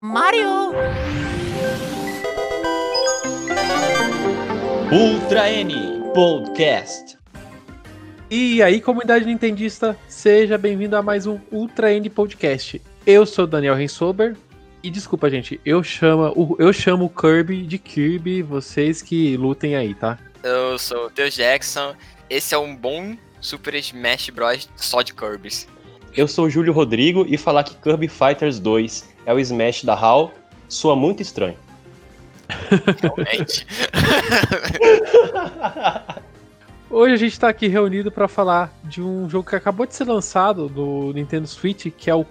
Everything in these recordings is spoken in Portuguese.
Mario! Ultra N Podcast. E aí, comunidade nintendista, seja bem-vindo a mais um Ultra N Podcast. Eu sou Daniel Rensober e desculpa, gente, eu chamo, eu chamo o Kirby de Kirby, vocês que lutem aí, tá? Eu sou o Theo Jackson. Esse é um bom Super Smash Bros. só de Kirby's. Eu sou o Júlio Rodrigo e falar que Kirby Fighters 2 é o Smash da HAL soa muito estranho. Realmente. Hoje a gente tá aqui reunido para falar de um jogo que acabou de ser lançado no Nintendo Switch, que é o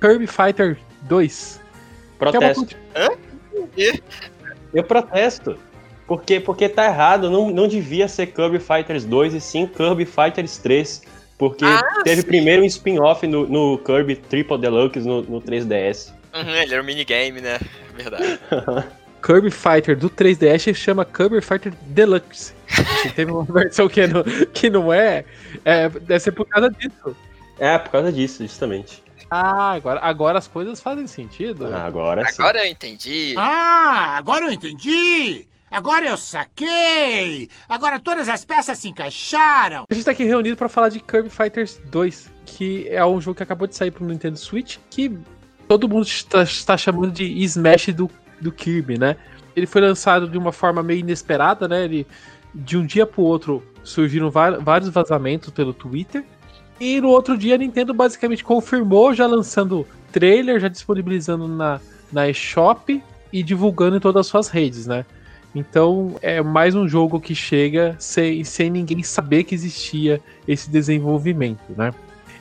Kirby Fighter 2. Protesto. Que é uma... Eu protesto. Porque, porque tá errado, não, não devia ser Kirby Fighters 2 e sim Kirby Fighters 3. Porque Ah, teve sim. primeiro um spin-off no, no Kirby Triple Deluxe no, no 3DS. Uhum, ele era um minigame, né? Verdade. Kirby Fighter do 3DS chama Kirby Fighter Deluxe. Se teve uma versão que não, que não é, é, deve ser por causa disso. É, por causa disso, justamente. Ah, agora, agora as coisas fazem sentido. Ah, agora sim. Agora eu entendi. Ah, agora eu entendi! Agora eu saquei! Agora todas as peças se encaixaram! A gente tá aqui reunido pra falar de Kirby Fighters 2, que é um jogo que acabou de sair pro Nintendo Switch, que todo mundo está, está chamando de Smash do, do Kirby, né? Ele foi lançado de uma forma meio inesperada, né? Ele, de um dia pro outro surgiram vários vazamentos pelo Twitter. E no outro dia a Nintendo basicamente confirmou, já lançando trailer, já disponibilizando na, na eShop e divulgando em todas as suas redes, né? Então é mais um jogo que chega sem, sem ninguém saber que existia esse desenvolvimento, né?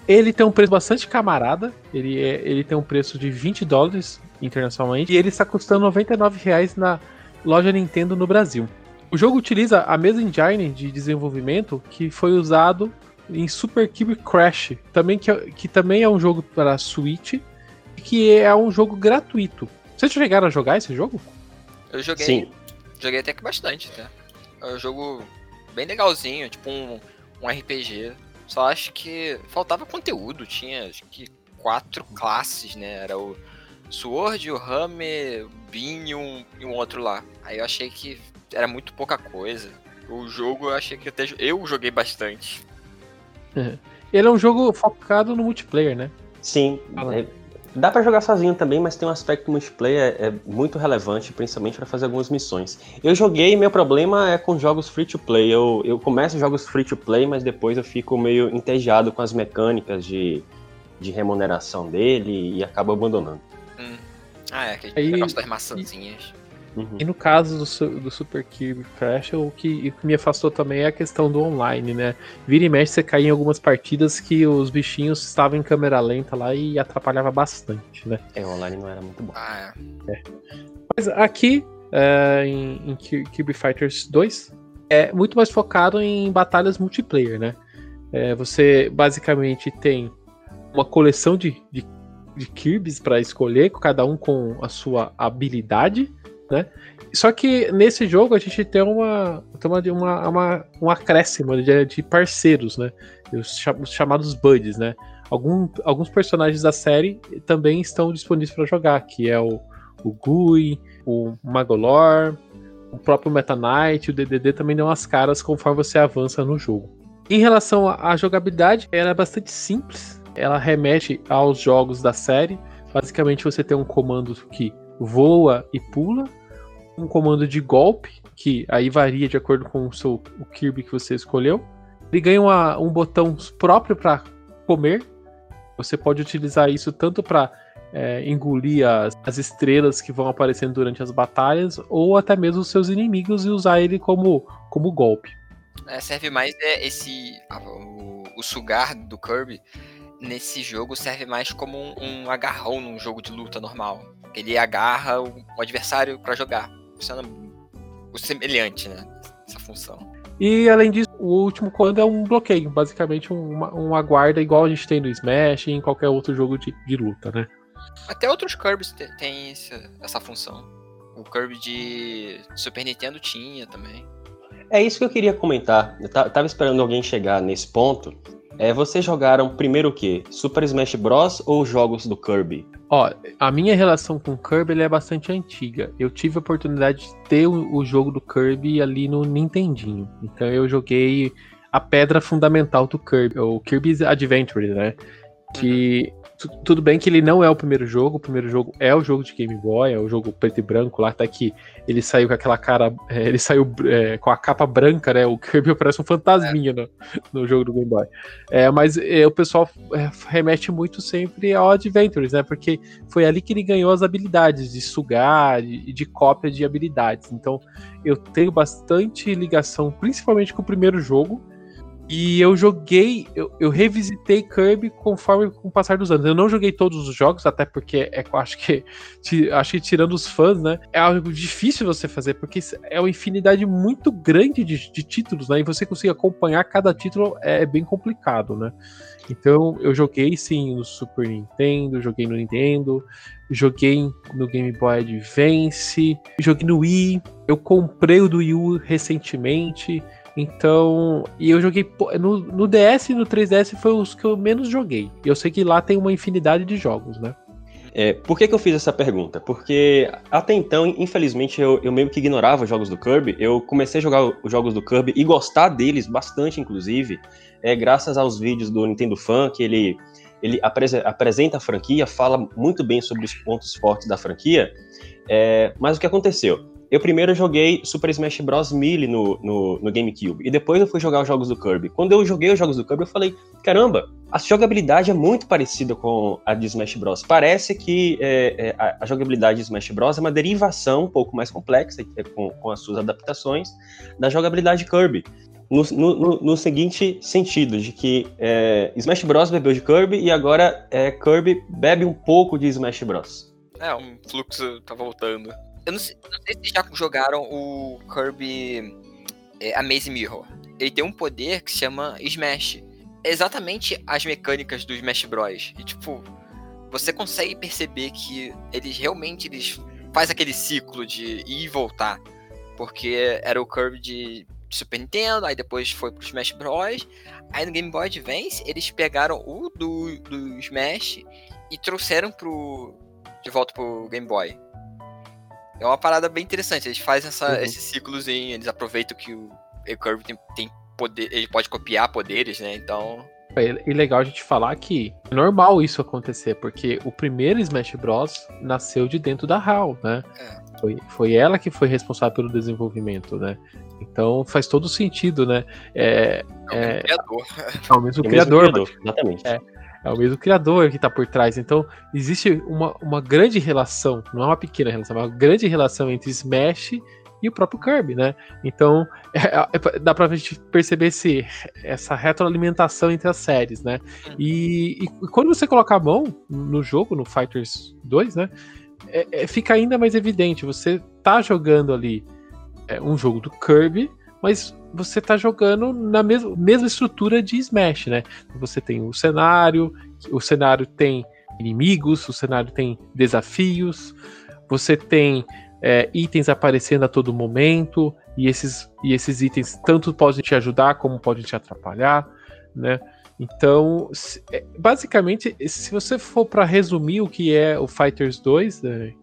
Ele tem um preço bastante camarada, ele, é- ele tem um preço de 20 dólares internacionalmente, e ele está custando 99 reais na loja Nintendo no Brasil. O jogo utiliza a mesma engine de desenvolvimento que foi usado em Super Kirby Crash, também que, é- que também é um jogo para Switch, e que é um jogo gratuito. Vocês chegaram a jogar esse jogo? Eu joguei. Sim. Joguei até que bastante, até. É um jogo bem legalzinho, tipo um, um RPG. Só acho que faltava conteúdo. Tinha acho que quatro classes, né? Era o Sword, o Rame, o Bean e um, e um outro lá. Aí eu achei que era muito pouca coisa. O jogo eu achei que até eu joguei bastante. Ele é um jogo focado no multiplayer, né? Sim, é- dá pra jogar sozinho também, mas tem um aspecto multiplayer é, muito relevante, principalmente pra fazer algumas missões. Eu joguei, meu problema é com jogos free to play. Eu, eu começo jogos free to play, mas depois eu fico meio entediado com as mecânicas de, de remuneração dele e acabo abandonando. Ah, é, aquele Aí- negócio das maçãzinhas. Uhum. E no caso do, do Super Kirby Crash, o que, o que me afastou também é a questão do online, né? Vira e mexe, você caía em algumas partidas que os bichinhos estavam em câmera lenta lá e atrapalhava bastante, né? É, o online não era muito bom. Ah, é. Mas aqui, é, em, em Ki- Kirby Fighters 2, é muito mais focado em batalhas multiplayer, né? É, você basicamente tem uma coleção de, de, de Kirbys para escolher, cada um com a sua habilidade, né? Só que nesse jogo a gente tem uma, tem uma, uma, uma- um acréscimo de, de parceiros, né? Os, cha- os chamados buds, né? Algum, alguns personagens da série também estão disponíveis para jogar, que é o, o Gui, o Magolor, o próprio Meta Knight, o DDD também dão as caras conforme você avança no jogo. Em relação à jogabilidade, ela é bastante simples. Ela remete aos jogos da série. Basicamente, você tem um comando que voa e pula, um comando de golpe, que aí varia de acordo com o seu o Kirby que você escolheu. Ele ganha uma- um botão próprio para comer. Você pode utilizar isso tanto para engolir as, as estrelas que vão aparecendo durante as batalhas, ou até mesmo os seus inimigos e usar ele como, como golpe. É, serve mais é esse. O, o sugar do Kirby nesse jogo serve mais como um, um agarrão num jogo de luta normal. Ele agarra o, o adversário pra jogar. Funciona o semelhante, né? Essa função. E além disso, o último comando é um bloqueio, basicamente um, uma, uma guarda igual a gente tem no Smash e em qualquer outro jogo de, de luta, né? Até outros Kirbys te- têm essa função. O Kirby de Super Nintendo tinha também. É isso que eu queria comentar. Eu ta- tava esperando alguém chegar nesse ponto. É, vocês jogaram primeiro o quê? Super Smash Bros. ou jogos do Kirby? Ó, a minha relação com o Kirby é bastante antiga. Eu tive a oportunidade de ter o, o, jogo do Kirby ali no Nintendinho. Então eu joguei a pedra fundamental do Kirby, o Kirby's Adventure, né? Que tudo bem que ele não é o primeiro jogo, o primeiro jogo é o jogo de Game Boy, é o jogo preto e branco lá, tá aqui. Ele saiu com aquela cara. É, ele saiu é, com a capa branca, né? O Kirby parece um fantasminha no, no jogo do Game Boy. É, mas é, o pessoal é, remete muito sempre ao Adventures, né? Porque foi ali que ele ganhou as habilidades de sugar e de, de cópia de habilidades. Então eu tenho bastante ligação, principalmente com o primeiro jogo e eu joguei, eu, eu, revisitei Kirby conforme com o passar dos anos. Eu não joguei todos os jogos, até porque é, acho que acho que tirando os fãs, né? É algo difícil você fazer, porque é uma infinidade muito grande de, de títulos, né? E você conseguir acompanhar cada título é, é bem complicado, né? Então eu joguei sim no Super Nintendo, joguei no Nintendo, joguei no Game Boy Advance, joguei no Wii, eu comprei o do Wii U recentemente. Então, e eu joguei no, no DS e no 3DS foi os que eu menos joguei. E eu sei que lá tem uma infinidade de jogos, né? É, por que, que eu fiz essa pergunta? Porque até então, infelizmente, eu, eu, meio que ignorava os jogos do Kirby. Eu comecei a jogar os jogos do Kirby e gostar deles bastante, inclusive, é, graças aos vídeos do Nintendo Fan, que ele, ele apresenta a franquia, fala muito bem sobre os pontos fortes da franquia. É, mas o que aconteceu? Eu primeiro joguei Super Smash Bros. Melee no, no, no, GameCube, e depois eu fui jogar os jogos do Kirby. Quando eu joguei os jogos do Kirby, eu falei, caramba, a jogabilidade é muito parecida com a de Smash Bros. Parece que é, é, a, jogabilidade de Smash Bros. é uma derivação um pouco mais complexa, é, com, com as suas adaptações, da jogabilidade Kirby. No, no, no, seguinte sentido, de que é, Smash Bros. bebeu de Kirby e agora é, Kirby bebe um pouco de Smash Bros. É, um fluxo tá voltando. Eu não sei, não sei se já jogaram o Kirby é, Amazing Mirror. Ele tem um poder que se chama Smash. É exatamente as mecânicas do Smash Bros. E tipo, você consegue perceber que eles realmente eles faz aquele ciclo de ir e voltar. Porque era o Kirby de Super Nintendo, aí depois foi pro Smash Bros. Aí no Game Boy Advance eles pegaram o do, do Smash e trouxeram pro de volta pro Game Boy. É uma parada bem interessante. Eles fazem essa, uhum. esse ciclozinho, eles aproveitam que o Kirby tem, tem poder, ele pode copiar poderes, né? Então. É legal a gente falar que é normal isso acontecer, porque o primeiro Smash Bros. nasceu de dentro da HAL, né? É. Foi, foi ela que foi responsável pelo desenvolvimento, né? Então faz todo sentido, né? É, é, é o mesmo criador. É o mesmo, é o criador, mesmo criador, exatamente. É, é o mesmo criador que está por trás. Então, existe uma, uma grande relação, não é uma pequena relação, é uma grande relação entre Smash e o próprio Kirby, né? Então, é, é, dá pra gente perceber esse, essa retroalimentação entre as séries, né? E, e, quando você coloca a mão no jogo, no Fighters 2, né? É, é, fica ainda mais evidente. Você tá jogando ali é, um jogo do Kirby, mas você tá jogando na mesma, mesma estrutura de Smash, né? Você tem o cenário, o cenário tem inimigos, o cenário tem desafios, você tem é, itens aparecendo a todo momento, e esses, e esses itens tanto podem te ajudar como podem te atrapalhar, né? Então, é, basicamente, se você for para resumir o que é o Fighters 2, né,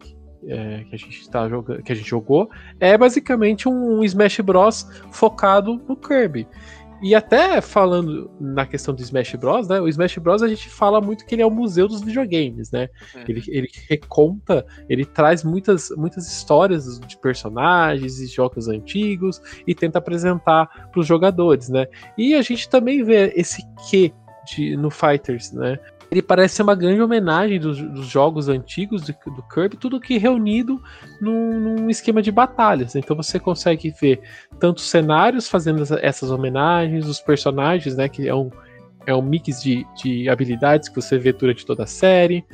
é, que, a gente tá jogando, que a gente jogou, é basicamente um, Smash Bros focado no Kirby. E até falando na questão do Smash Bros, né? O Smash Bros a gente fala muito que ele é o museu dos videogames, né? Uhum. Ele, ele reconta, ele traz muitas, muitas histórias de personagens e jogos antigos e tenta apresentar para os jogadores, né? E a gente também vê esse que no Fighters, né? Ele parece ser uma grande homenagem dos, dos jogos antigos do, do, Kirby, tudo que reunido num, num, esquema de batalhas. Então você consegue ver tanto cenários fazendo essas homenagens, os personagens, né, que é um, é um mix de, de habilidades que você vê durante toda a série,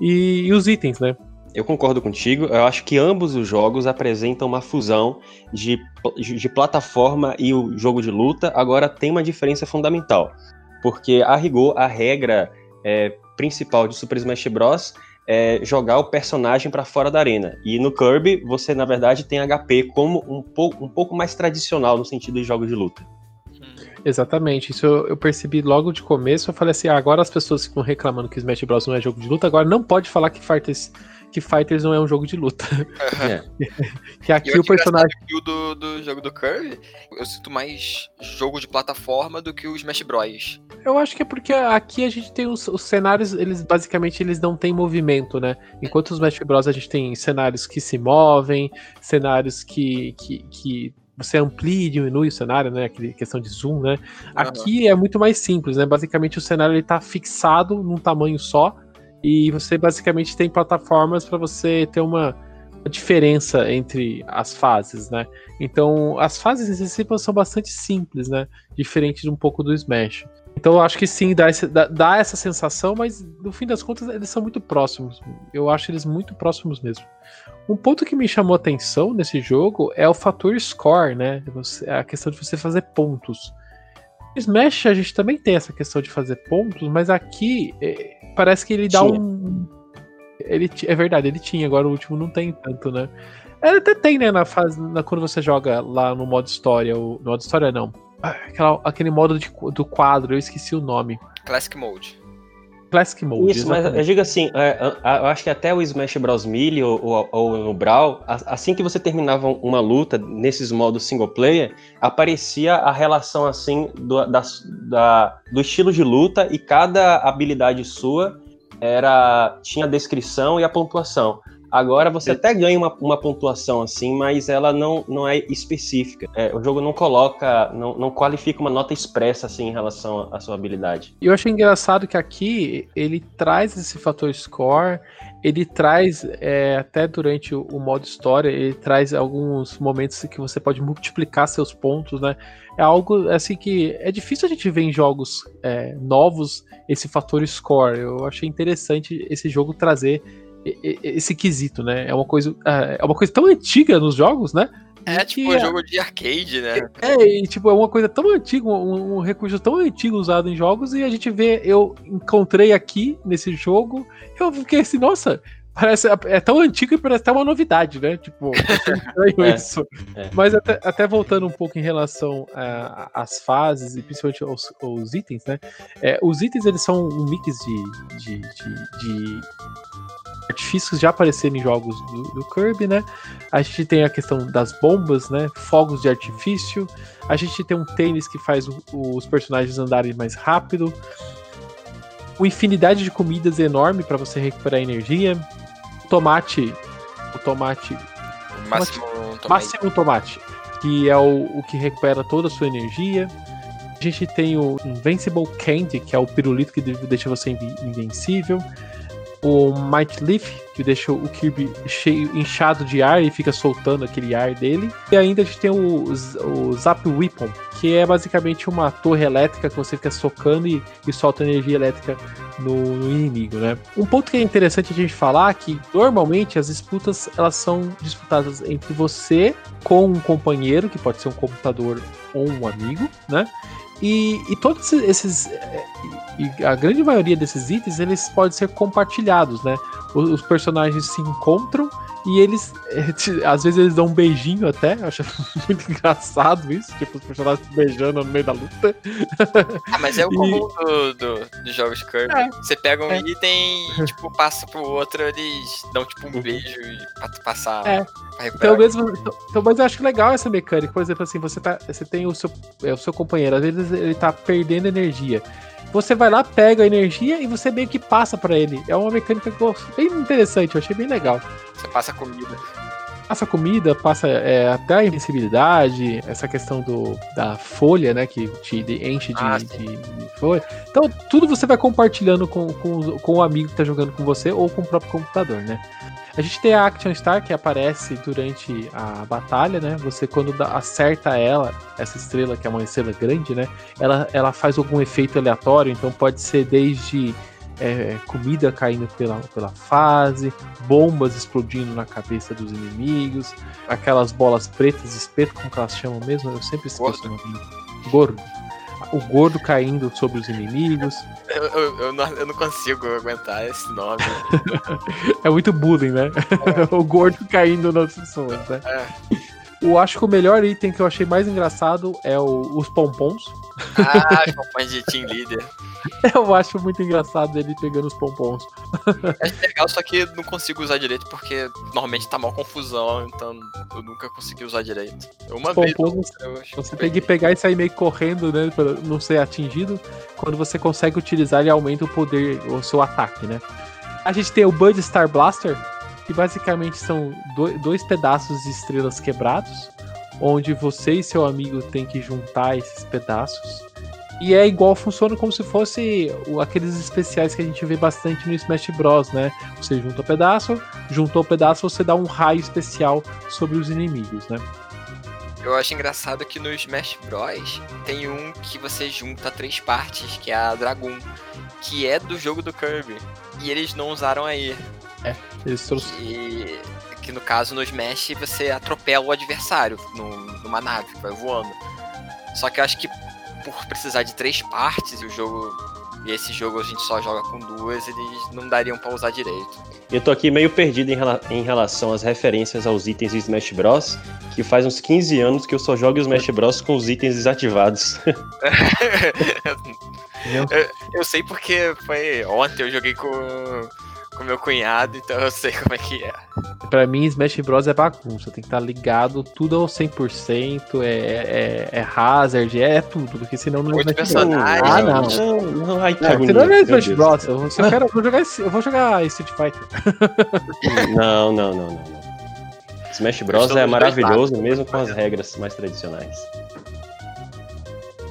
e, e os itens, né? Eu concordo contigo. Eu acho que ambos os jogos apresentam uma fusão de, de plataforma e o jogo de luta. Agora tem uma diferença fundamental. Porque, a rigor, a regra é, principal de Super Smash Bros. é jogar o personagem para fora da arena. E no Kirby, você na verdade tem HP como um, um pouco mais tradicional no sentido de jogos de luta. Exatamente, isso eu, eu, percebi logo de começo. Eu falei assim: ah, agora as pessoas ficam reclamando que Smash Bros. não é jogo de luta, agora não pode falar que Fighters, que Fighters não é um jogo de luta. É. que aqui o personagem. O do, do jogo do Curve, eu sinto mais jogo de plataforma do que o Smash Bros. Eu acho que é porque aqui a gente tem os, os cenários, eles basicamente eles não têm movimento, né? Enquanto os Smash Bros. a gente tem cenários que se movem, cenários que, que, que você amplia e diminui o cenário, né? Aquela questão de zoom, né? Aqui é muito mais simples, né? Basicamente o cenário ele tá fixado num tamanho só e você basicamente tem plataformas para você ter uma, diferença entre as fases, né? Então as fases em si são bastante simples, né? Diferente de um pouco do Smash. Então eu acho que sim, dá, esse, dá, dá essa sensação, mas no fim das contas eles são muito próximos. Eu acho eles muito próximos mesmo. Um ponto que me chamou atenção nesse jogo é o fator score, né? Você, a questão de você fazer pontos. Smash a gente também tem essa questão de fazer pontos, mas aqui é, parece que ele dá tinha. um. Ele, é verdade, ele tinha, agora o último não tem tanto, né? Ele até tem, né, na fase. Na, quando você joga lá no modo história. O, no modo história não. Aquela, aquele modo de, do quadro, eu esqueci o nome. Classic Mode. Classic Mode. Isso, exatamente. mas eu digo assim, é, eu acho que até o Smash Bros. Melee ou, ou, ou o Brawl, assim que você terminava uma luta nesses modos single player, aparecia a relação assim do, da, da, do estilo de luta e cada habilidade sua era tinha a descrição e a pontuação. Agora você até ganha uma, uma pontuação assim, mas ela não, não é específica. É, o jogo não coloca, não, não qualifica uma nota expressa assim em relação à sua habilidade. E eu achei engraçado que aqui ele traz esse fator score, ele traz, é, até durante o, o, modo história, ele traz alguns momentos que você pode multiplicar seus pontos, né? É algo assim que é difícil a gente ver em jogos é, novos esse fator score. Eu achei interessante esse jogo trazer esse quesito, né? É uma coisa, é, é uma coisa tão antiga nos jogos, né? É tipo um é, jogo de arcade, né? É, e, tipo, é uma coisa tão antiga, um, um, recurso tão antigo usado em jogos, e a gente vê, eu encontrei aqui nesse jogo, eu fiquei assim, nossa, parece é tão antigo e parece até uma novidade, né? Tipo, é, isso. É. Mas até, até, voltando um pouco em relação às fases e principalmente aos, aos itens, né? É, os itens eles são um mix de, de, de, de artifícios já apareceram em jogos do, do, Kirby, né? A gente tem a questão das bombas, né? Fogos de artifício. A gente tem um tênis que faz o, os personagens andarem mais rápido. Uma infinidade de comidas enorme para você recuperar energia. Tomate. O tomate. Máximo tomate. Máximo tomate. Que é o, o que recupera toda a sua energia. A gente tem o Invincible Candy, que é o pirulito que deixa você invencível o Might Leaf, que deixa o Kirby cheio, inchado de ar e fica soltando aquele ar dele. E ainda a gente tem o, o Zap Weapon, que é basicamente uma torre elétrica que você fica socando e, e solta energia elétrica no, no, inimigo, né? Um ponto que é interessante a gente falar é que normalmente as disputas elas são disputadas entre você com um companheiro, que pode ser um computador ou um amigo, né? E, e todos esses. E a grande maioria desses itens eles podem ser compartilhados, né? Os, os personagens se encontram e eles. Às vezes eles dão um beijinho até. Eu acho muito engraçado isso. Tipo, os personagens beijando no meio da luta. Ah, mas é o comum e... do, do, dos jogos Kirby. É, Você pega um é. item e, tipo, passa pro outro, eles dão, tipo, um beijo pra passar. É. Então, mesmo, então, então, mas eu acho legal essa mecânica. Por exemplo, assim, você, tá, você tem o seu, é, o seu companheiro, às vezes ele tá perdendo energia. Você vai lá, pega a energia e você meio que passa para ele. É uma mecânica bem interessante, eu achei bem legal. Você passa comida. Passa comida, passa é, até a invencibilidade, essa questão do, da folha, né? Que te enche de, ah, de, de, folha. Então, tudo você vai compartilhando com, com, com o amigo que tá jogando com você ou com o próprio computador, né? A gente tem a Action Star que aparece durante a batalha, né? Você quando acerta ela, essa estrela que é uma estrela grande, né? Ela, ela faz algum efeito aleatório, então pode ser desde é, comida caindo pela, pela fase, bombas explodindo na cabeça dos inimigos, aquelas bolas pretas, espeto, como que elas chamam mesmo? Eu sempre esqueço o nome. Gordo o gordo caindo sobre os inimigos. Eu, eu, eu, não, eu não, consigo aguentar esse nome. é muito bullying, né? É. o gordo caindo nas pessoas, né? É. Eu acho que o melhor item que eu achei mais engraçado é o, os pompons. Ah, os pompons de Team Leader. Eu acho muito engraçado ele pegando os pompons. É legal, só que não consigo usar direito porque normalmente tá mal confusão, então eu nunca consegui usar direito. Uma Os vez. pompons, eu Você tem que pegar e sair meio correndo, né? Pra não ser atingido. Quando você consegue utilizar, ele aumenta o poder, o seu ataque, né? A gente tem o Bud Star Blaster, que basicamente são do- dois pedaços de estrelas quebrados, onde você e seu amigo tem que juntar esses pedaços. E é igual, funciona como se fosse aqueles especiais que a gente vê bastante no Smash Bros, né? Você junta o pedaço, juntou o pedaço, você dá um raio especial sobre os inimigos, né? Eu acho engraçado que no Smash Bros. tem um que você junta três partes, que é a Dragoon, que é do jogo do Kirby. E eles não usaram aí. Eles trouxeram Que, que no caso no Smash você atropela o adversário num- numa nave que vai voando. Só que eu acho que por precisar de três partes e o jogo. E esse jogo a gente só joga com duas, eles não dariam pra usar direito. Eu tô aqui meio perdido em, rela- em relação às referências aos itens de Smash Bros. Que faz uns 15 anos que eu só jogo Smash Bros com os itens desativados. Eu sei porque foi ontem eu joguei com com meu cunhado, então eu sei como é que é. Pra mim, Smash Bros é bagunça. Tem que estar ligado tudo ao 100%. É, é, é hazard, é tudo. Porque senão não é Smash Bros. Ah, não. Não, não, ai, que Não, agonia, não é Smash Deus. Bros. Eu, se eu, quero, eu, vou jogar, eu vou jogar Street Fighter. Não, não, não, não. não. Smash Bros é maravilhoso, mesmo com as regras mais tradicionais.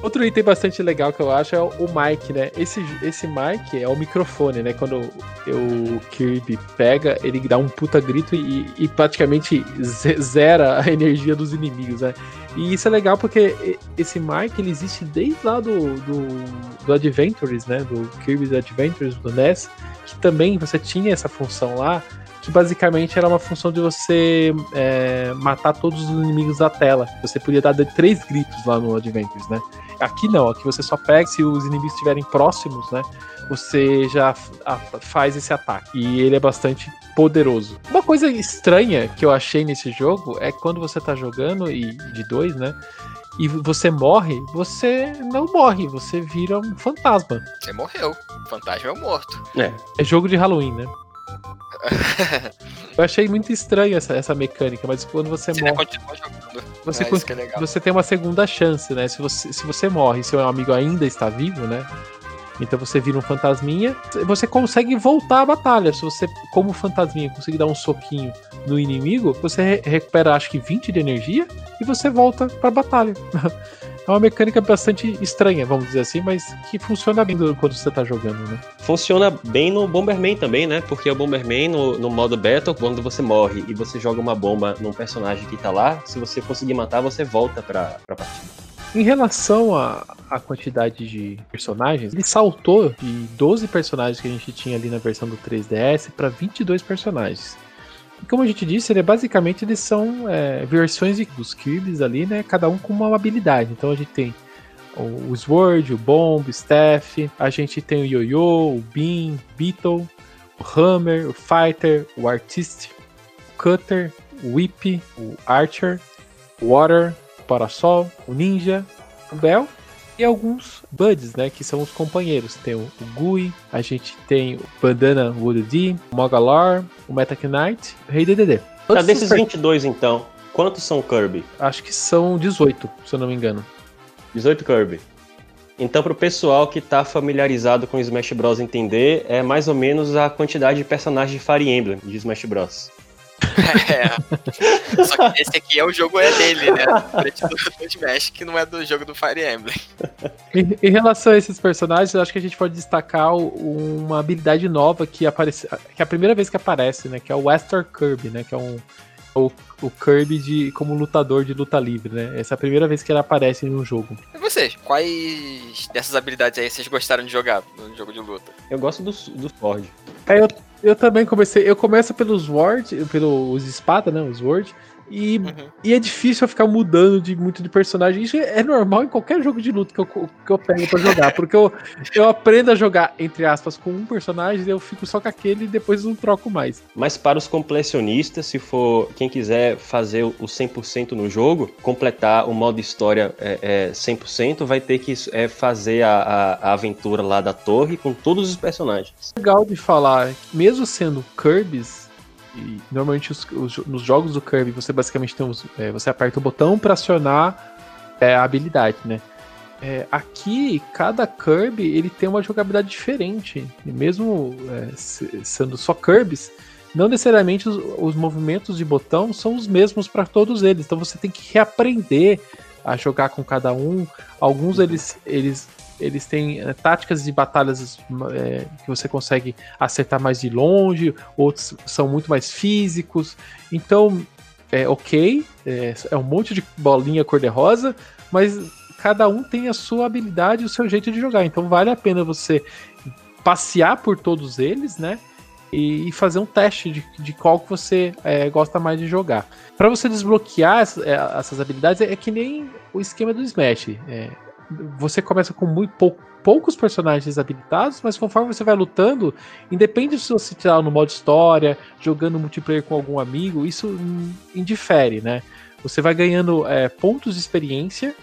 Outro item bastante legal que eu acho é o mic, né? Esse, esse mic é o microfone, né? Quando o Kirby pega, ele dá um puta grito e, e praticamente ze- zera a energia dos inimigos, né? E isso é legal porque esse mic ele existe desde lá do, do, do Adventures, né? Do Kirby's Adventures do NES, que também você tinha essa função lá, que basicamente era uma função de você é, matar todos os inimigos da tela. Você podia dar de- três gritos lá no Adventures, né? Aqui não, aqui você só pega se os inimigos estiverem próximos, né? Você já faz esse ataque. E ele é bastante poderoso. Uma coisa estranha que eu achei nesse jogo é que quando você tá jogando, e de dois, né? E você morre, você não morre, você vira um fantasma. Você morreu. O fantasma é o morto. É, É jogo de Halloween, né? Eu achei muito estranho essa, essa mecânica, mas quando você Você morre, você, é é você tem uma segunda chance, né? Se você, se você morre e seu amigo ainda está vivo, né? Então você vira um fantasminha, você consegue voltar à batalha. Se você, como fantasminha, conseguir dar um soquinho no inimigo, você re- recupera acho que 20 de energia e você volta pra batalha. É uma mecânica bastante estranha, vamos dizer assim, mas que funciona bem do- quando você tá jogando, né? funciona bem no Bomberman também, né? Porque o Bomberman, no, no modo Battle, quando você morre e você joga uma bomba num personagem que tá lá, se você conseguir matar, você volta pra, pra partida. Em relação à, à quantidade de personagens, ele saltou de 12 personagens que a gente tinha ali na versão do 3DS para 22 personagens. Como a gente disse, é, basicamente eles são é, versões dos Kirby's ali, né? Cada um com uma habilidade. Então a gente tem o Sword, o Bomb, o Staff, a gente tem o Yo-Yo, o Bean, Beetle, o Hammer, o Fighter, o Artist, o Cutter, o Whip, o Archer, o Water, o Parasol, o Ninja, o Bell e alguns Buds, né? Que são os companheiros. Tem o, o Gui, a gente tem o Bandana Wooded, o Mogalor, o Meta Knight, o Rei DDD. Tá, desses esses per- 22 então, quantos são Kirby? Acho que são 18, se eu não me engano. 18 Kirby. Então, pro pessoal que tá familiarizado com Smash Bros. entender, é mais ou menos a quantidade de personagens de Fire Emblem de Smash Bros. É. Só que esse aqui é o jogo é dele, né? Diferente do, do Smash, que não é do jogo do Fire Emblem. Em, em relação a esses personagens, eu acho que a gente pode destacar uma habilidade nova que aparece, que é a primeira vez que aparece, né? Que é o Western Kirby, né? Que é um o, o Kirby de, como lutador de luta livre, né? Essa é a primeira vez que ele aparece em um jogo. E vocês? Quais dessas habilidades aí vocês gostaram de jogar no jogo de luta? Eu gosto do, do Sword. É, eu, Eu também comecei. Eu começo pelos Word, pelos espada, né? Os Word. E, uhum. e é difícil eu ficar mudando de muito de personagem. Isso é normal em qualquer jogo de luta que eu, que eu pego pra jogar. Porque eu, eu aprendo a jogar, entre aspas, com um personagem, eu fico só com aquele e depois não troco mais. Mas para os completionistas, se for quem quiser fazer o 100% no jogo, completar o modo história é, é 100%, vai ter que é, fazer a, a, a aventura lá da torre com todos os personagens. Legal de falar, mesmo sendo Kirby's, e normalmente os, os, nos jogos do Kirby você basicamente tem os, é, você aperta o botão para acionar é, a habilidade, né? É, aqui cada Kirby ele tem uma jogabilidade diferente, e mesmo é, sendo só Kirby's, não necessariamente os, os movimentos de botão são os mesmos para todos eles. Então você tem que reaprender a jogar com cada um. Alguns eles, eles eles têm é, táticas de batalhas é, que você consegue acertar mais de longe, outros são muito mais físicos. Então, é ok, é, é um monte de bolinha cor-de-rosa, mas cada um tem a sua habilidade e o seu jeito de jogar. Então vale a pena você passear por todos eles, né? E fazer um teste de, de qual que você é, gosta mais de jogar. Para você desbloquear essas habilidades, é, que nem o esquema do Smash. É, você começa com muito pou, poucos personagens habilitados, mas conforme você vai lutando, independe se você estiver no modo história, jogando multiplayer com algum amigo, isso indifere, né? Você vai ganhando é, pontos de experiência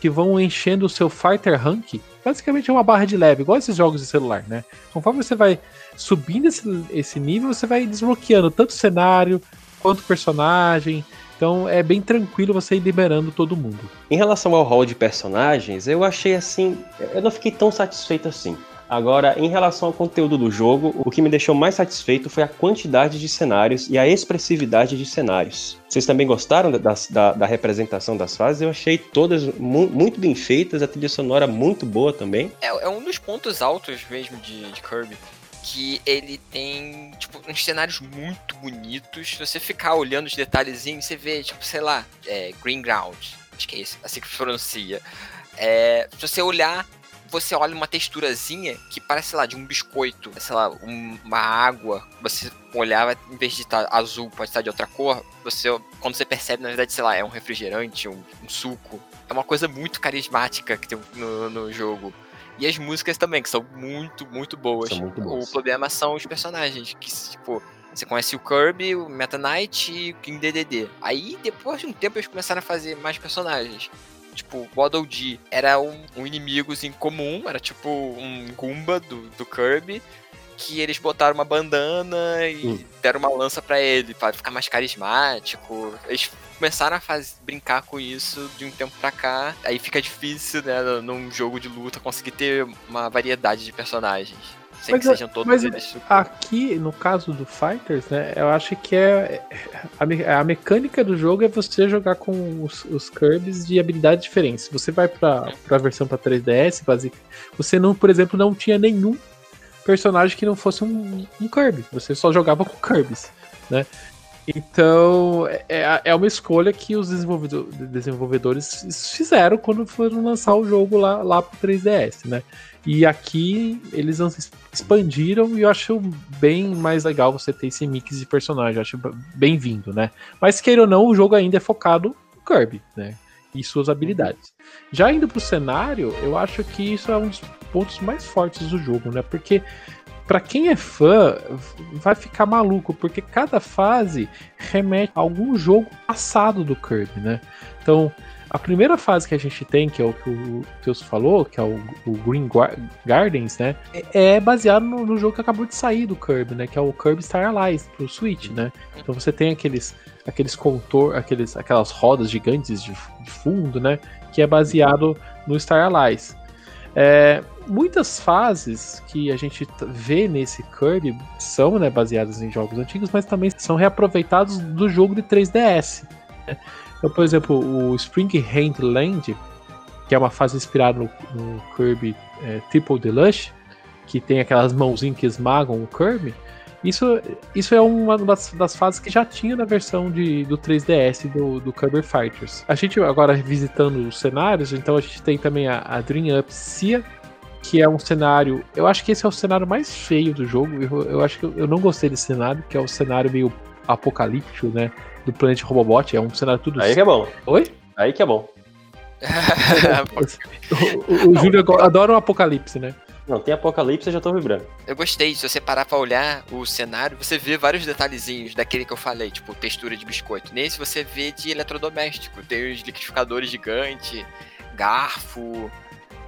que vão enchendo o seu fighter rank. Basicamente é uma barra de leve, igual esses jogos de celular, né? Conforme você vai subindo esse, esse nível, você vai desbloqueando tanto cenário quanto personagem, então é bem tranquilo você ir liberando todo mundo. Em relação ao rol de personagens, eu achei assim. Eu não fiquei tão satisfeito assim. Agora, em relação ao conteúdo do jogo, o que me deixou mais satisfeito foi a quantidade de cenários e a expressividade de cenários. Vocês também gostaram da, da, da representação das fases? Eu achei todas mu muito bem feitas, a trilha sonora muito boa também. É, é um dos pontos altos mesmo de, de Kirby que ele tem, tipo, uns cenários muito bonitos. Se você ficar olhando os detalhezinhos, você vê, tipo, sei lá, é, Green Ground. Acho que é isso, assim que pronuncia. É, se você olhar, você olha uma texturazinha que parece, sei lá, de um biscoito, sei lá, um, uma água. Você olhar, em vez de estar azul, pode estar de outra cor. Você, quando você percebe, na verdade, sei lá, é um refrigerante, um, um suco. É uma coisa muito carismática que tem no, no jogo. E as músicas também, que são muito, muito boas. São muito boas. O problema são os personagens, que, tipo, você conhece o Kirby, o Meta Knight e o King DDD. Aí, depois de um tempo, eles começaram a fazer mais personagens. Tipo, Waddle Dee era um, um inimigozinho comum, era tipo um Goomba do, do Kirby que eles botaram uma bandana e hum. deram uma lança para ele, para ficar mais carismático. Eles começaram a faz, brincar com isso de um tempo pra cá. Aí fica difícil, né, num jogo de luta, conseguir ter uma variedade de personagens. Sem mas, que sejam todos mas eles. Aqui, no caso do Fighters, né, eu acho que é. A, a mecânica do jogo é você jogar com os, os Kirbys de habilidades diferentes. Você vai pra, pra versão pra 3DS, você não, por exemplo, não tinha nenhum personagem que não fosse um, um Kirby. Você só jogava com Kirby's, né? Então, é, é uma escolha que os desenvolvedores fizeram quando foram lançar o jogo lá, lá pro 3DS, né? E aqui eles expandiram e eu acho bem mais legal você ter esse mix de personagens. Eu acho bem-vindo, né? Mas queira ou não, o jogo ainda é focado no Kirby, né? E suas habilidades. Já indo pro cenário, eu acho que isso é um dos pontos mais fortes do jogo, né? Porque para quem é fã, vai ficar maluco, porque cada fase remete a algum jogo passado do Kirby, né? Então, a primeira fase que a gente tem, que é o que o Teus falou, que é o, o Green Gardens, né? É, é baseado no, no, jogo que acabou de sair do Kirby, né? Que é o Kirby Star Allies pro Switch, né? Então você tem aqueles aqueles contor, aqueles, aquelas rodas gigantes de, de fundo, né? Que é baseado no Star Allies. É, muitas fases que a gente vê nesse Kirby são né, baseadas em jogos antigos, mas também são reaproveitados do jogo de 3DS. Né? Então, por exemplo, o Spring Hand Land, que é uma fase inspirada no, no Kirby é, Triple Deluxe, que tem aquelas mãozinhas que esmagam o Kirby, isso, isso é uma das, das, fases que já tinha na versão de, do 3DS do, do Kirby Fighters. A gente agora visitando os cenários, então a gente tem também a, a Dream Up Cia, que é um cenário. Eu acho que esse é o cenário mais feio do jogo. Eu, eu acho que eu, eu não gostei desse cenário, que é o cenário meio apocalíptico, né? Do planeta Robobot. É um cenário tudo. Aí que é bom. Oi? Aí que é bom. o, o, o Júlio adora um apocalipse, né? Não, tem apocalipse, eu já tô vibrando. Eu gostei, se você parar pra olhar o cenário, você vê vários detalhezinhos daquele que eu falei, tipo textura de biscoito. Nesse você vê de eletrodoméstico, tem os liquidificadores gigantes, garfo,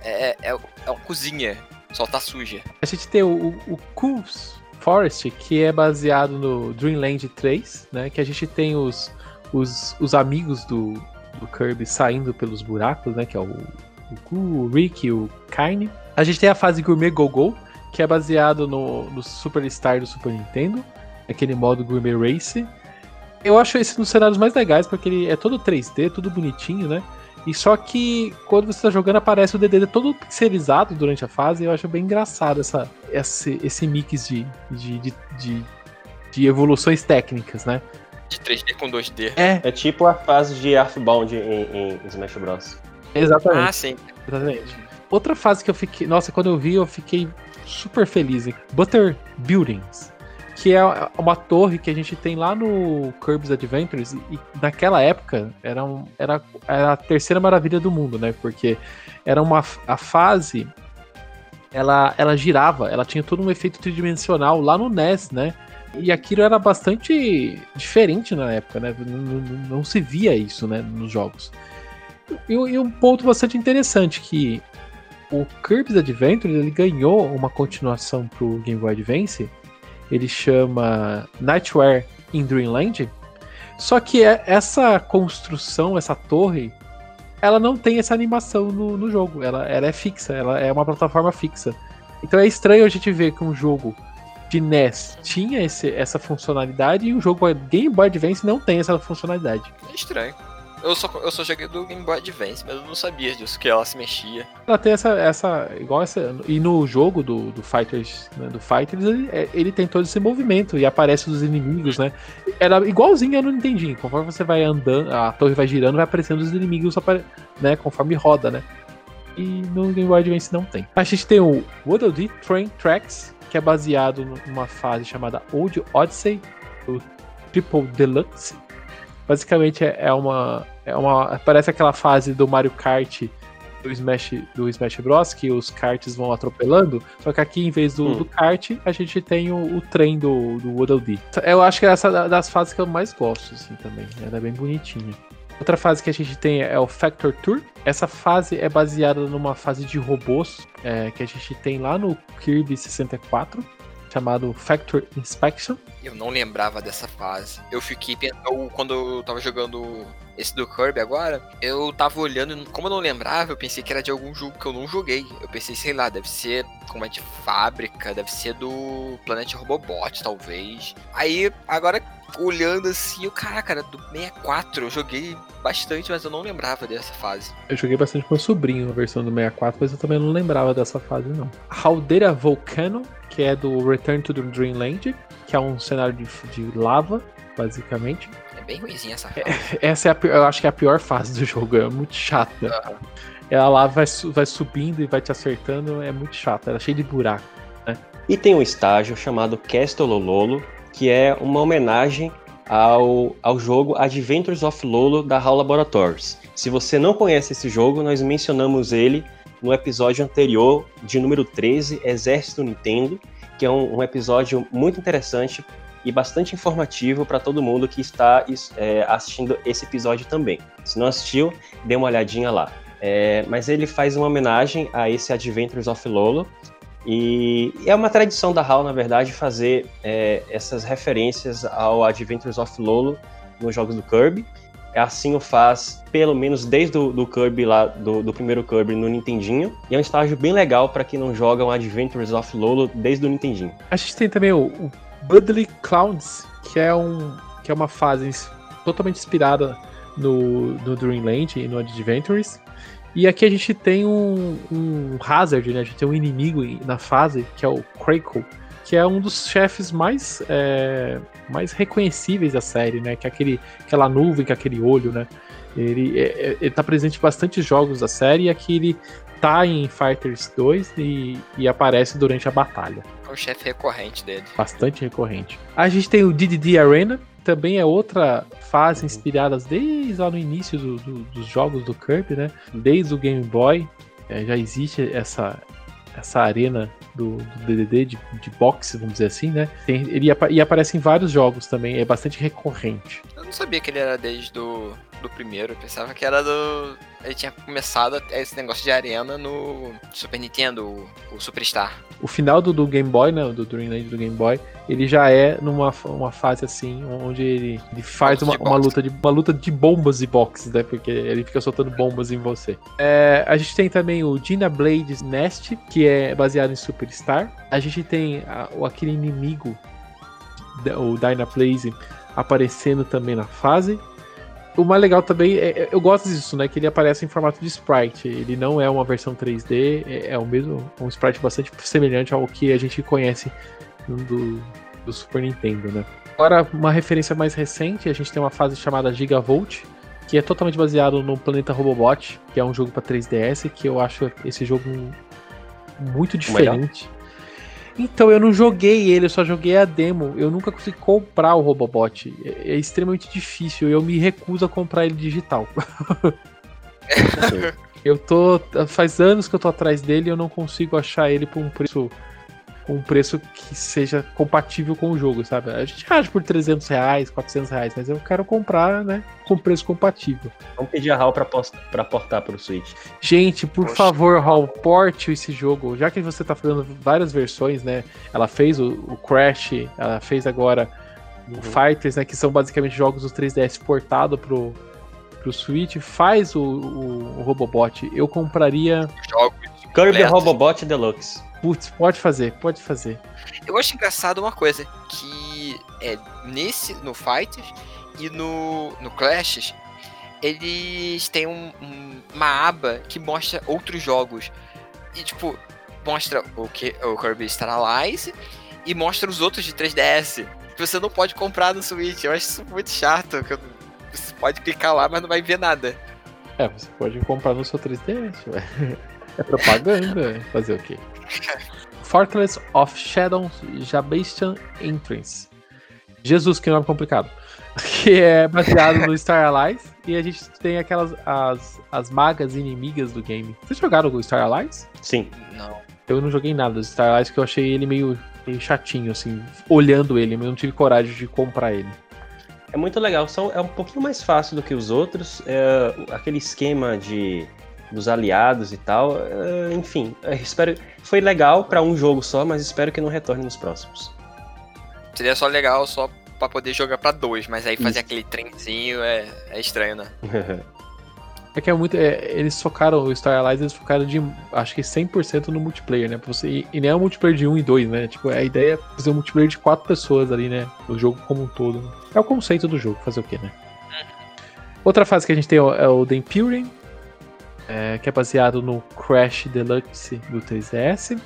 é, é, é uma cozinha, só tá suja. A gente tem o, o Cools Forest, que é baseado no Dreamland 3, né? Que a gente tem os, os, os amigos do, do Kirby saindo pelos buracos, né? Que é o, o Ku, o Rick e o Kaine. A gente tem a fase Gourmet Go-Go, que é baseado no, no Superstar do Super Nintendo, aquele modo Gourmet Race. Eu acho esse um dos cenários mais legais, porque ele é todo 3D, tudo bonitinho, né? E só que quando você tá jogando aparece o DDD todo pixelizado durante a fase, e eu acho bem engraçado essa, esse, esse mix de, de, de, de, de evoluções técnicas, né? De 3D com 2D. É, É tipo a fase de Earthbound em, em Smash Bros. Exatamente. Ah, sim. Exatamente. Outra fase que eu fiquei. Nossa, quando eu vi, eu fiquei super feliz. Butter Buildings. Que é uma torre que a gente tem lá no Kirby's Adventures. E naquela época era, um, era, era a terceira maravilha do mundo, né? Porque era uma. A fase. Ela, ela girava, ela tinha todo um efeito tridimensional lá no NES, né? E aquilo era bastante diferente na época, né? Não, não, não se via isso, né? Nos jogos. E, e um ponto bastante interessante que o Kirby's Adventure ele ganhou uma continuação pro Game Boy Advance. Ele chama Nightmare in Dreamland. Só que é- essa construção, essa torre, ela não tem essa animação no, no jogo. Ela, ela é fixa, ela é uma plataforma fixa. Então é estranho a gente ver que um jogo de NES tinha esse- essa funcionalidade e um jogo Game Boy Advance não tem essa funcionalidade. É estranho. Eu só, eu só joguei do Game Boy Advance, mas eu não sabia disso, que ela se mexia. Ela tem essa, essa igual essa. E no jogo do, do Fighters, né, do Fighters, ele, é- ele tem todo esse movimento e aparece os inimigos, né? Era igualzinho no Nintendinho. Conforme você vai andando, a torre vai girando, vai aparecendo os inimigos, apare- né? Conforme roda, né? E no Game Boy Advance não tem. A gente tem o Waddle Dee Train Tracks, que é baseado numa fase chamada Old Odyssey, o Triple Deluxe. Basicamente é é uma, é uma. Parece aquela fase do Mario Kart do Smash, do Smash Bros. que os karts vão atropelando. Só que aqui, em vez do, Hum. do kart, a gente tem o, o trem do, do. Eu acho que é essa da- das fases que eu mais gosto, assim, também. Ela é bem bonitinha. Outra fase que a gente tem é o Factor Tour. Essa fase é baseada numa fase de robôs é, que a gente tem lá no Kirby 64, chamado Factor Inspection. Eu não lembrava dessa fase. Eu fiquei pensando, quando eu tava jogando esse do Kirby agora, eu tava olhando, e como eu não lembrava, eu pensei que era de algum jogo que eu não joguei. Eu pensei, sei lá, deve ser como é de fábrica, deve ser do Planet Robobot, talvez. Aí, agora olhando assim, eu, caraca, era do 64, eu joguei bastante, mas eu não lembrava dessa fase. Eu joguei bastante com meu sobrinho a versão do 64, mas eu também não lembrava dessa fase, não. Haldeira Volcano, que é do Return to the Dreamland, que é um cenário de, de lava, basicamente. É bem ruimzinha essa fase. Essa é a, eu acho que é a pior fase do jogo, é muito chata. Ela lá vai, vai subindo e vai te acertando, é muito chata, ela é cheia de buraco. E tem um estágio chamado Castle Lolo, que é uma homenagem ao, ao jogo Adventures of Lolo da HAL Laboratories. Se você não conhece esse jogo, nós mencionamos ele no episódio anterior, de número 13, Exército Nintendo, que é um, um episódio muito interessante e bastante informativo para todo mundo que está é, assistindo esse episódio também. Se não assistiu, dê uma olhadinha lá. É, mas ele faz uma homenagem a esse Adventures of Lolo, e é uma tradição da HAL, na verdade, fazer é, essas referências ao Adventures of Lolo nos jogos do Kirby. Assim o faz, pelo menos desde o do Kirby lá, do, do primeiro Kirby no Nintendinho. E é um estágio bem legal para quem não joga um Adventures of Lolo desde o Nintendinho. A gente tem também o, o Budley Clowns, que é, um, que é uma fase totalmente inspirada no, no Dreamland e no Adventures. E aqui a gente tem um, um Hazard, né? A gente tem um inimigo na fase, que é o Crackle, que é um dos chefes mais, é, mais reconhecíveis da série, né? Que é aquele, aquela nuvem com aquele olho, né? Ele, é, é, ele tá presente em bastante jogos da série e aqui ele tá em Fighters 2 e, e aparece durante a batalha. É o chefe recorrente dele. Bastante recorrente. A gente tem o DDD Arena, também é outra fase inspirada desde lá no início do, do, dos jogos do Kirby, né? Desde o Game Boy é, já existe essa, essa arena do, do DDD de, de boxe, vamos dizer assim, né? Tem, ele e aparece em vários jogos também, é bastante recorrente. Eu não sabia que ele era desde do, do primeiro, eu pensava que era do. Ele tinha começado esse negócio de arena no Super Nintendo, o, o Superstar. O final do, do Game Boy, né? Do Dreamland do Game Boy, ele já é numa uma fase assim, onde ele, ele faz uma, uma, luta de, uma luta de bombas e boxes, né? Porque ele fica soltando bombas em você. É, a gente tem também o Dina Blade Nest, que é baseado em Superstar. A gente tem a, aquele inimigo, o Dynaplaze, aparecendo também na fase o mais legal também, é, é, eu gosto disso, né? Que ele aparece em formato de sprite. Ele não é uma versão 3D, é, é o mesmo, um sprite bastante semelhante ao que a gente conhece do, do Super Nintendo, né? Agora, uma referência mais recente, a gente tem uma fase chamada Gigavolt, que é totalmente baseado no Planeta Robobot, que é um jogo para 3DS, que eu acho esse jogo muito diferente. Então, eu não joguei ele, eu só joguei a demo. Eu nunca consegui comprar o Robobot. É, é extremamente difícil. Eu me recuso a comprar ele digital. eu tô. Faz anos que eu tô atrás dele e eu não consigo achar ele por um preço com um preço que seja compatível com o jogo, sabe? A gente acha por 300 reais, 400 reais, mas eu quero comprar, né, com preço compatível. Vamos pedir a HAL pra, pra portar pro Switch. Gente, por Poxa. favor, HAL, porte esse jogo. Já que você tá fazendo várias versões, né? Ela fez o, o Crash, ela fez agora uhum. o Fighters, né? Que são basicamente jogos do 3DS portado pro, pro Switch. Faz o, o, o Robobot. Eu compraria. Jogos. Kirby Robobot Deluxe. Putz, pode fazer, pode fazer. Eu acho engraçado uma coisa, que é nesse, no Fighters e no, no Clashes, eles têm um, um, uma aba que mostra outros jogos. E tipo, mostra o, que, o Kirby Star Allies e mostra os outros de 3DS. Que você não pode comprar no Switch. Eu acho isso muito chato. Que você pode clicar lá, mas não vai ver nada. É, você pode comprar no seu 3DS, ué. É propaganda. Fazer o quê? Fortress of Shadows Jabastian Entrance. Jesus, que nome complicado. Que é baseado no Star Allies. E a gente tem aquelas. As, as magas inimigas do game. Vocês jogaram o Star Allies? Sim. Não. Eu não joguei nada do Star Allies, que eu achei ele meio, meio chatinho, assim, olhando ele, mas não tive coragem de comprar ele. É muito legal, são, é um pouquinho mais fácil do que os outros. É, aquele esquema de dos aliados e tal. Uh, enfim, espero. Foi legal para um jogo só, mas espero que não retorne nos próximos. Seria só legal só para poder jogar para dois, mas aí fazer Isso. aquele trenzinho é, é estranho, né? É que é muito. É, eles focaram, o Star Allies, eles focaram de acho que 100% no multiplayer, né? Você, e, e nem é um multiplayer de 1 e 2, né? Tipo, a ideia é fazer um multiplayer de 4 pessoas ali, né? O jogo como um todo. Né? É o conceito do jogo, fazer o quê, né? Uhum. Outra fase que a gente tem é o The Empyrean, é, que é baseado no Crash Deluxe do 3DS.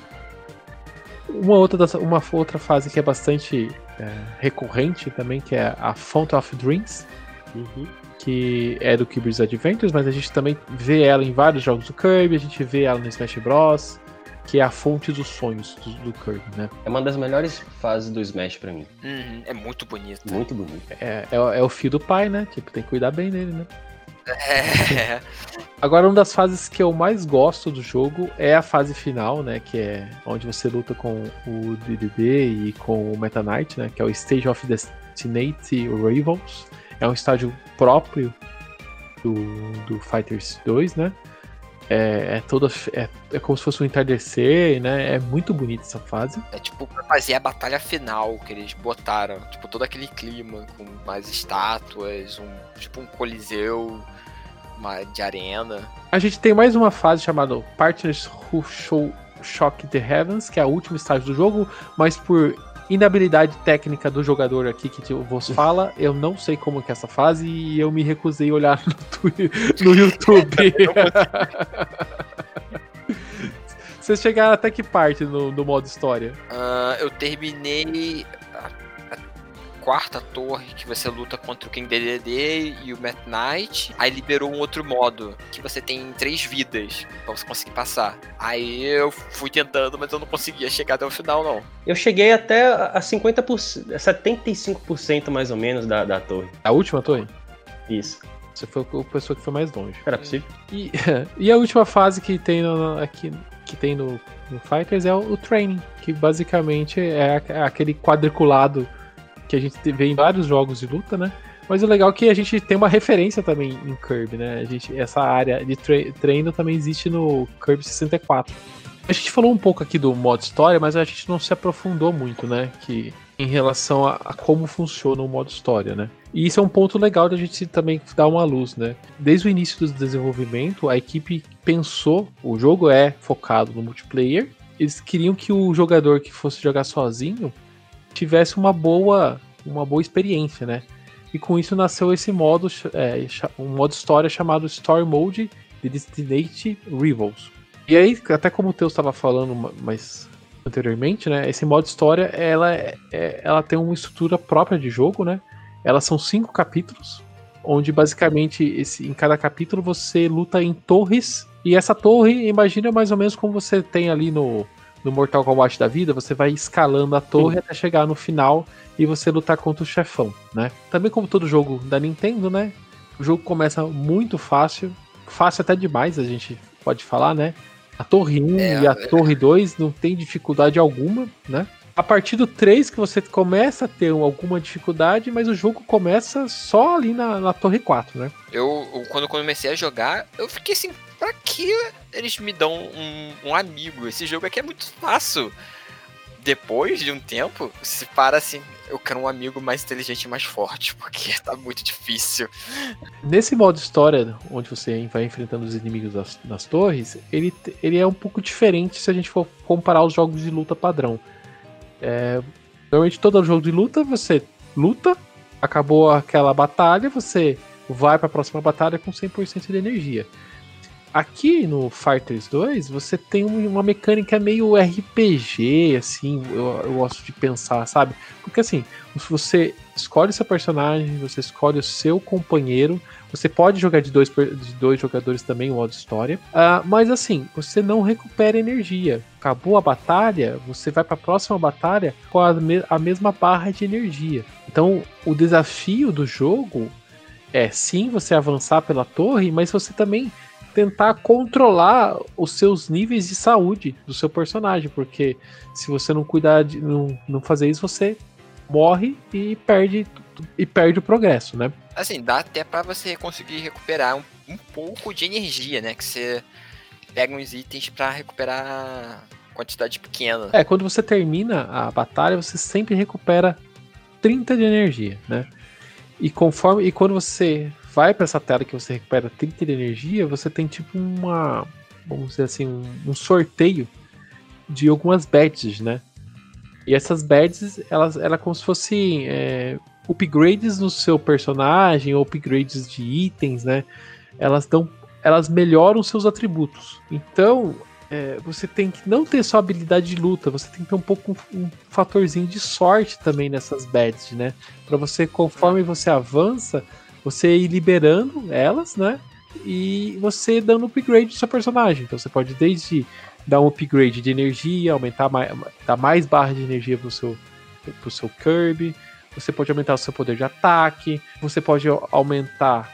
Uma outra, das, uma outra fase que é bastante é, recorrente também, que é a Font of Dreams, uhum. que é do Kirby's Adventures, mas a gente também vê ela em vários jogos do Kirby, a gente vê ela no Smash Bros, que é a fonte dos sonhos do, do Kirby, né? É uma das melhores fases do Smash para mim. Uhum, é muito bonito. Muito bonito. É, é, é, o fio do pai, né? Que tem que cuidar bem dele, né? É. Agora, uma das fases que eu mais gosto do jogo é a fase final, né? Que é onde você luta com o DDD e com o Meta Knight, né? Que é o Stage of Destinate Rivals. É um estágio próprio do, do Fighters 2, né? É, é toda. É, é, como se fosse um entardecer, né? É muito bonita essa fase. É tipo pra fazer a batalha final que eles botaram. Tipo, todo aquele clima com mais estátuas, um, tipo um coliseu uma, de arena. A gente tem mais uma fase chamada Partners Who Show Shock the Heavens, que é a última estágio do jogo, mas por inabilidade técnica do jogador aqui que vos fala, eu não sei como que é essa fase e eu me recusei a olhar no, no YouTube. Vocês chegaram até que parte no, no modo história? Uh, eu terminei quarta torre que você luta contra o King DDD e o Meta Knight. Aí liberou um outro modo que você tem três vidas pra você conseguir passar. Aí eu fui tentando, mas eu não conseguia chegar até o final, não. Eu cheguei até a 50%, 75% mais ou menos da, da torre. A última torre? Isso. Você foi a pessoa que foi mais longe. Era possível? E, e a última fase que tem no, aqui que tem no, no Fighters é o, o, Training, que basicamente é, é aquele quadriculado que a gente vê em vários jogos de luta, né? Mas o legal é que a gente tem uma referência também em Kirby, né? A gente, essa área de treino também existe no Kirby 64. A gente falou um pouco aqui do modo história, mas a gente não se aprofundou muito, né? Que em relação a, a como funciona o modo história, né? E isso é um ponto legal da gente também dar uma luz, né? Desde o início do desenvolvimento, a equipe pensou, o jogo é focado no multiplayer, eles queriam que o jogador que fosse jogar sozinho tivesse uma boa, uma boa experiência, né? E com isso nasceu esse modo, é, um modo história chamado Story Mode de Destinate Rivals. E aí, até como o Teus estava falando, mas anteriormente, né? Esse modo história, ela, é, é, ela tem uma estrutura própria de jogo, né? Elas são cinco capítulos, onde basicamente esse, em cada capítulo você luta em torres. E essa torre, imagina mais ou menos como você tem ali no, no Mortal Kombat da vida, você vai escalando a torre Sim. até chegar no final e você lutar contra o chefão, né? Também como todo jogo da Nintendo, né? O jogo começa muito fácil, fácil até demais, a gente pode falar, né? A torre 1 é, e a é... torre 2 não tem dificuldade alguma, né? A partir do 3 que você começa a ter alguma dificuldade, mas o jogo começa só ali na, na torre 4, né? Eu, quando comecei a jogar, eu fiquei assim, que eles me dão um, um amigo? Esse jogo aqui é muito fácil. Depois de um tempo, se para assim, eu quero um amigo mais inteligente e mais forte, porque tá muito difícil. Nesse modo história, onde você vai enfrentando os inimigos das, das torres, ele, ele é um pouco diferente se a gente for comparar os jogos de luta padrão. É, normalmente todo jogo de luta, você luta, acabou aquela batalha, você vai para a próxima batalha com 100% de energia. Aqui no Fighters 2, você tem uma mecânica meio RPG, assim, eu, eu, gosto de pensar, sabe? Porque assim, você escolhe seu personagem, você escolhe o seu companheiro, você pode jogar de dois, de dois jogadores também, o modo história, uh, mas assim, você não recupera energia. Acabou a batalha, você vai para a próxima batalha com a, me a mesma barra de energia. Então, o desafio do jogo é sim você avançar pela torre, mas você também tentar controlar os seus níveis de saúde do seu personagem, porque se você não cuidar de não, não fazer isso, você morre e perde e perde o progresso, né? Assim, dá até para você conseguir recuperar um, um, pouco de energia, né? Que você pega uns itens para recuperar quantidade pequena. É, quando você termina a batalha, você sempre recupera 30 de energia, né? E conforme e quando você vai para essa tela que você recupera 30 de energia, você tem tipo uma, vamos dizer assim, um, um sorteio de algumas badges, né? E essas badges, elas eram como se fossem é, upgrades no seu personagem, ou upgrades de itens, né? Elas dão, elas melhoram seus atributos. Então, é, você tem que não ter só habilidade de luta, você tem que ter um pouco um, um fatorzinho de sorte também nessas badges, né? Para você, conforme você avança, você ir liberando elas, né? E você dando upgrade do seu personagem. Então você pode desde dar um upgrade de energia, aumentar mais, dar mais barra de energia pro seu, pro seu Kirby. Você pode aumentar o seu poder de ataque. Você pode aumentar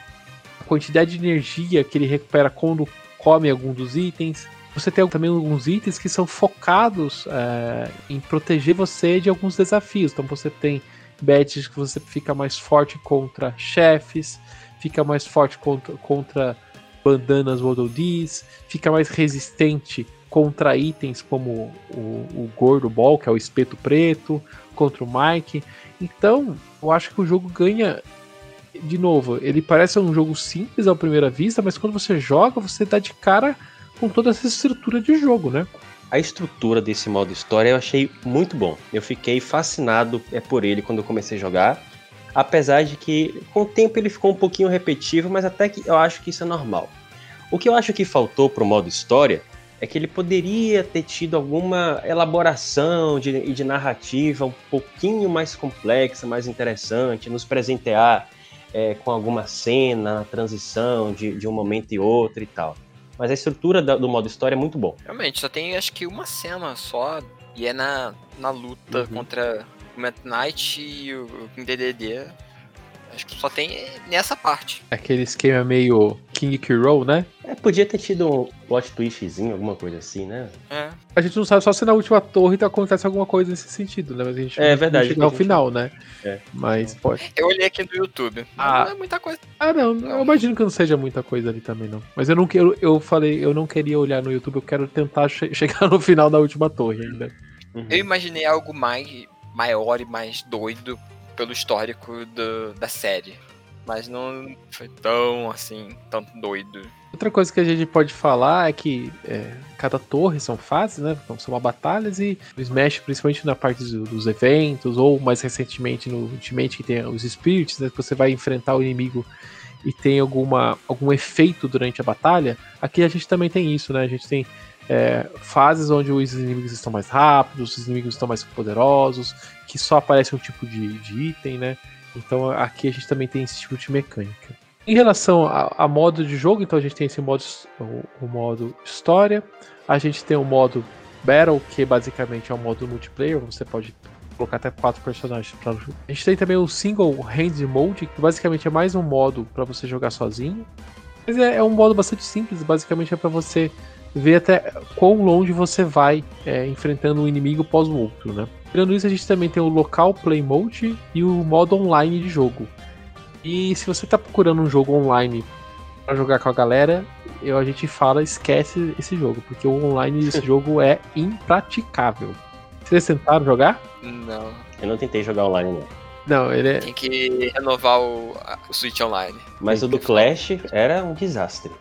a quantidade de energia que ele recupera quando come algum dos itens. Você tem também alguns itens que são focados é, em proteger você de alguns desafios. Então você tem badges que você fica mais forte contra chefes, fica mais forte contra, contra bandanas Dees, fica mais resistente contra itens como o, o Gordo Ball, que é o espeto preto, contra o Mike. Então, eu acho que o jogo ganha. De novo, ele parece um jogo simples à primeira vista, mas quando você joga, você dá de cara com toda essa estrutura de jogo, né? A estrutura desse modo história eu achei muito bom. Eu fiquei fascinado é por ele quando eu comecei a jogar. Apesar de que com o tempo ele ficou um pouquinho repetitivo, mas até que eu acho que isso é normal. O que eu acho que faltou pro modo história é que ele poderia ter tido alguma elaboração de, de narrativa um pouquinho mais complexa, mais interessante, nos presentear é, com alguma cena, transição de, de um momento e outro e tal. Mas a estrutura do modo história é muito bom. Realmente, só tem acho que uma cena só, e é na, na luta uhum. contra o Meta Knight e o, o DDD. Acho que só tem nessa parte. Aquele esquema meio King Kiro, né? É, podia ter tido um plot twistzinho, alguma coisa assim, né? É. A gente não sabe só se na última torre acontece alguma coisa nesse sentido, né? Mas a gente é, verdade, chega ao final, né? É. Mas pode. Eu olhei aqui no YouTube. Ah. Não é muita coisa. Ah, não, não, Eu imagino que não seja muita coisa ali também, não. Mas eu não quero. Eu falei, eu não queria olhar no YouTube, eu quero tentar che chegar no final da última torre ainda. Uhum. Eu imaginei algo mais maior e mais doido pelo histórico do, da série. Mas não foi tão assim, tão doido. Outra coisa que a gente pode falar é que é, cada torre são fases, né? Então, são batalhas e o Smash, principalmente na parte dos eventos, ou mais recentemente no Ultimate, que tem os Spirits, né? Que você vai enfrentar o inimigo e tem alguma, algum efeito durante a batalha. Aqui a gente também tem isso, né? A gente tem é, fases onde os inimigos estão mais rápidos, os inimigos estão mais poderosos, que só aparece um tipo de, de item, né? Então aqui a gente também tem esse tipo de mecânica. Em relação a, a modo de jogo, então a gente tem esse modo, o, o, modo história, a gente tem o modo Battle, que basicamente é um modo multiplayer, você pode colocar até quatro personagens para jogar. A gente tem também o Single Hand Mode, que basicamente é mais um modo para você jogar sozinho. Mas é, é, um modo bastante simples, basicamente é para você ver até quão longe você vai é, enfrentando um inimigo pós o outro, né? Tirando isso, a gente também tem o local play mode e o modo online de jogo. E se você está procurando um jogo online para jogar com a galera, eu, a gente fala esquece esse jogo, porque o online desse jogo é impraticável. Vocês tentaram jogar? Não. Eu não tentei jogar online, não. Não, ele é... Tem que renovar o, o Switch Online. Mas o do Clash era um desastre.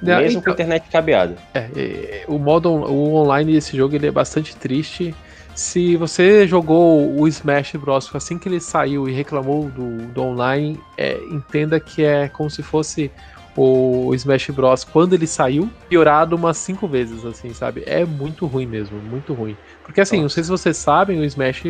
Não, Mesmo então, com internet cabeada. É, é, o modo o online desse jogo ele é bastante triste. Se você jogou o Smash Bros. assim que ele saiu e reclamou do, do online, é, entenda que é como se fosse o Smash Bros. quando ele saiu, piorado umas cinco vezes, assim, sabe? É muito ruim mesmo, muito ruim. Porque assim, Nossa. não sei se vocês sabem, o Smash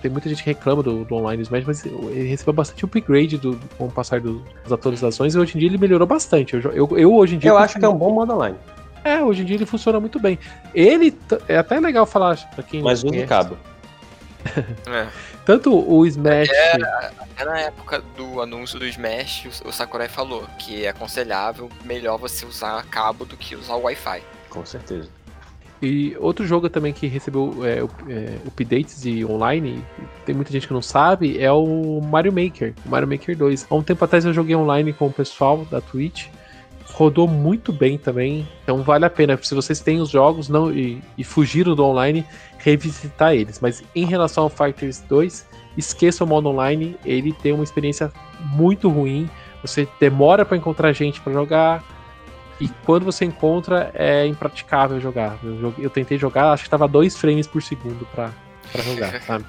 tem muita gente que reclama do, do online Smash, mas ele recebeu bastante upgrade do, com o passar do, das atualizações e hoje em dia ele melhorou bastante. Eu, eu, eu hoje em dia. Eu acho que é um bom modo online. É, hoje em dia ele funciona muito bem. Ele. É até legal falar pra quem. Mas usa cabo. é. Tanto o Smash. É, até na época do anúncio do Smash, o Sakurai falou que é aconselhável melhor você usar cabo do que usar o Wi-Fi. Com certeza. E outro jogo também que recebeu é, é, updates e online, tem muita gente que não sabe, é o Mario Maker, Mario Maker 2. Há um tempo atrás eu joguei online com o pessoal da Twitch, rodou muito bem também, então vale a pena, se vocês têm os jogos não e, e fugiram do online, revisitar eles. Mas em relação ao Fighters 2, esqueça o modo online, ele tem uma experiência muito ruim, você demora para encontrar gente para jogar, e quando você encontra, é impraticável jogar. Eu, eu tentei jogar, acho que tava 2 frames por segundo pra, pra jogar, sabe?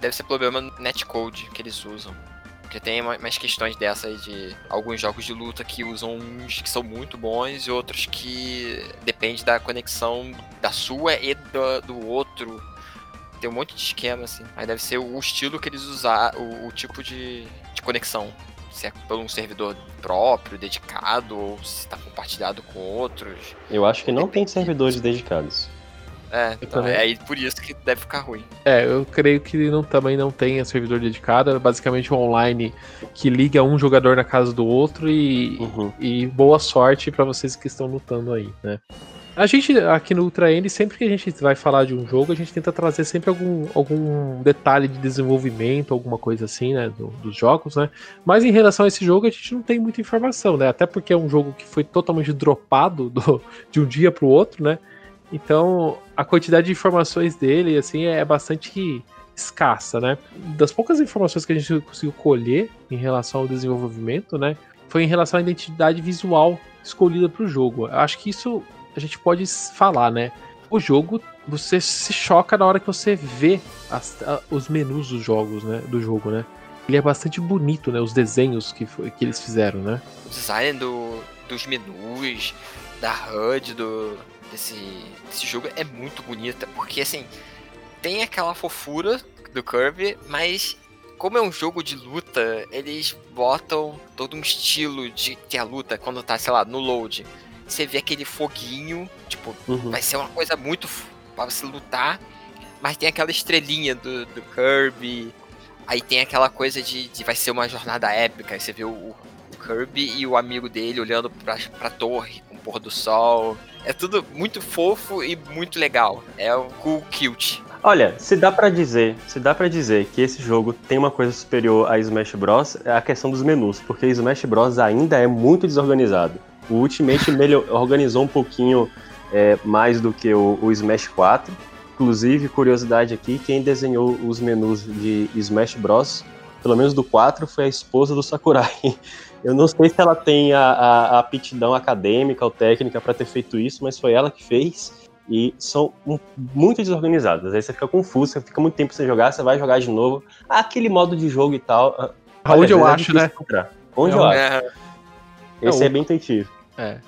Deve ser problema no netcode que eles usam. Porque tem mais questões dessa aí de alguns jogos de luta que usam uns que são muito bons e outros que depende da conexão da sua e do, do outro. Tem um monte de esquema, assim. Aí deve ser o estilo que eles usar, o, o tipo de, de conexão se é por um servidor próprio, dedicado, ou se está compartilhado com outros. Eu acho que não tem servidores dedicados. É, então, é aí por isso que deve ficar ruim. É, eu creio que não, também não tem servidor dedicado, é basicamente um online que liga um jogador na casa do outro e, uhum. e boa sorte para vocês que estão lutando aí, né? A gente, aqui no Ultra N, sempre que a gente vai falar de um jogo, a gente tenta trazer sempre algum, algum detalhe de desenvolvimento, alguma coisa assim, né, do, dos jogos, né? Mas em relação a esse jogo, a gente não tem muita informação, né? Até porque é um jogo que foi totalmente dropado do, de um dia para o outro, né? Então, a quantidade de informações dele, assim, é bastante escassa, né? Das poucas informações que a gente conseguiu colher em relação ao desenvolvimento, né? Foi em relação à identidade visual escolhida para o jogo. Eu acho que isso a gente pode falar, né? O jogo, você se choca na hora que você vê as, a, os menus dos jogos, né? Do jogo, né? ele é bastante bonito, né? Os desenhos que, que eles fizeram, né? O design do, dos menus, da HUD do, desse, desse jogo é muito bonita, porque assim, tem aquela fofura do Kirby, mas como é um jogo de luta, eles botam todo um estilo de ter a luta quando tá, sei lá, no load. Você vê aquele foguinho, tipo, uhum. vai ser uma coisa muito pra você lutar, mas tem aquela estrelinha do, do Kirby. Aí tem aquela coisa de, de vai ser uma jornada épica. Aí você vê o, o Kirby e o amigo dele olhando pra, pra torre com o pôr do sol. É tudo muito fofo e muito legal. É o cool cute. Olha, se dá para dizer, se dá para dizer que esse jogo tem uma coisa superior a Smash Bros, é a questão dos menus, porque Smash Bros ainda é muito desorganizado. O Ultimate melhor, organizou um pouquinho é, mais do que o, o Smash 4. Inclusive, curiosidade aqui, quem desenhou os menus de Smash Bros, pelo menos do 4, foi a esposa do Sakurai. Eu não sei se ela tem a, a, a aptidão acadêmica ou técnica para ter feito isso, mas foi ela que fez e são muito desorganizadas. Aí você fica confuso, você fica muito tempo sem jogar, você vai jogar de novo. Aquele modo de jogo e tal. Onde eu é acho, né? Encontrar. Onde é, eu é... acho. Esse é, é bem intuitivo. É.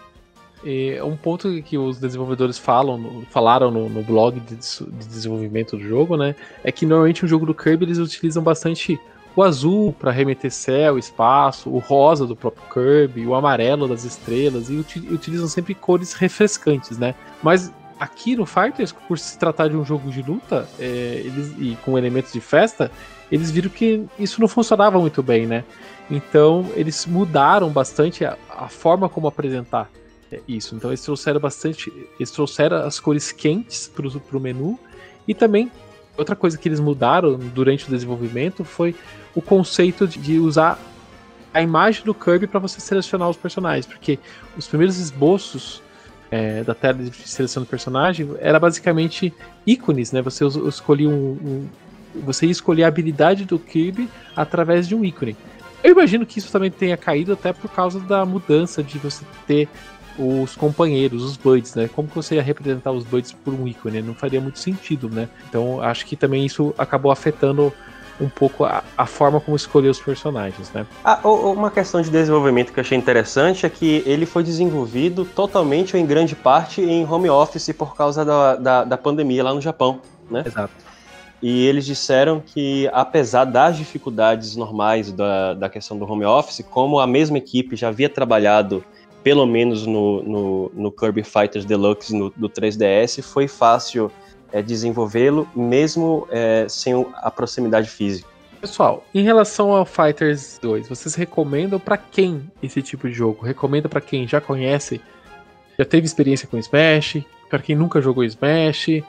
E um ponto que os desenvolvedores falam, falaram no, no blog de, de, desenvolvimento do jogo, né? É que normalmente o jogo do Kirby eles utilizam bastante o azul para remeter céu, espaço, o rosa do próprio Kirby, o amarelo das estrelas, e utilizam sempre cores refrescantes, né? Mas aqui no Fighters, por se tratar de um jogo de luta é, eles, e com elementos de festa, eles viram que isso não funcionava muito bem, né? Então eles mudaram bastante a, a forma como apresentar é, isso. Então eles trouxeram bastante, eles trouxeram as cores quentes para o menu e também outra coisa que eles mudaram durante o desenvolvimento foi o conceito de, de usar a imagem do Kirby para você selecionar os personagens, porque os primeiros esboços é, da tela de seleção do personagem era basicamente ícones, né? Você escolhia um, um, você ia escolher a habilidade do Kirby através de um ícone. Eu imagino que isso também tenha caído até por causa da mudança de você ter os companheiros, os Buds, né? Como que você ia representar os Buds por um ícone? Não faria muito sentido, né? Então acho que também isso acabou afetando um pouco a, a, forma como escolher os personagens, né? Ah, uma questão de desenvolvimento que eu achei interessante é que ele foi desenvolvido totalmente ou em grande parte em home office por causa da, da, da pandemia lá no Japão, né? Exato. E eles disseram que, apesar das dificuldades normais da, da questão do home office, como a mesma equipe já havia trabalhado pelo menos no, no, no Kirby Fighters Deluxe no, do 3DS, foi fácil é, desenvolvê-lo, mesmo é, sem a proximidade física. Pessoal, em relação ao Fighters 2, vocês recomendam para quem esse tipo de jogo? Recomenda para quem já conhece, já teve experiência com Smash, para quem nunca jogou Smash,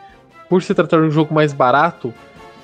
por se tratar de um jogo mais barato,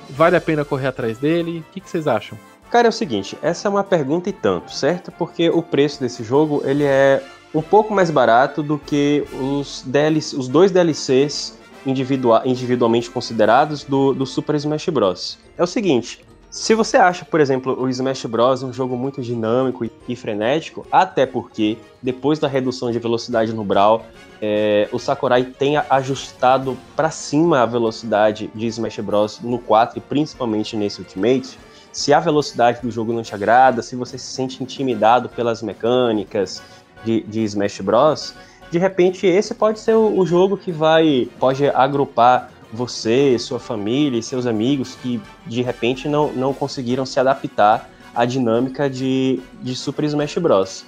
vale a pena correr atrás dele? O que, que vocês acham? Cara, é o seguinte, essa é uma pergunta e tanto, certo? Porque o preço desse jogo ele é um pouco mais barato do que os, DLC, os dois DLCs individual, individualmente considerados do, do Super Smash Bros. É o seguinte, se você acha, por exemplo, o Smash Bros. um jogo muito dinâmico e frenético, até porque depois da redução de velocidade no Brawl, é, o Sakurai tem ajustado para cima a velocidade de Smash Bros. no 4 e principalmente nesse Ultimate, se a velocidade do jogo não te agrada, se você se sente intimidado pelas mecânicas de, de Smash Bros., de repente esse pode ser o, o jogo que vai pode agrupar você, sua família e seus amigos que de repente não, não conseguiram se adaptar à dinâmica de, de Super Smash Bros.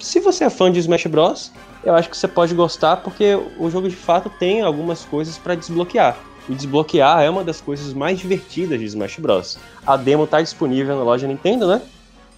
Se você é fã de Smash Bros, eu acho que você pode gostar porque o jogo de fato tem algumas coisas para desbloquear. E desbloquear é uma das coisas mais divertidas de Smash Bros. A demo está disponível na loja Nintendo, né?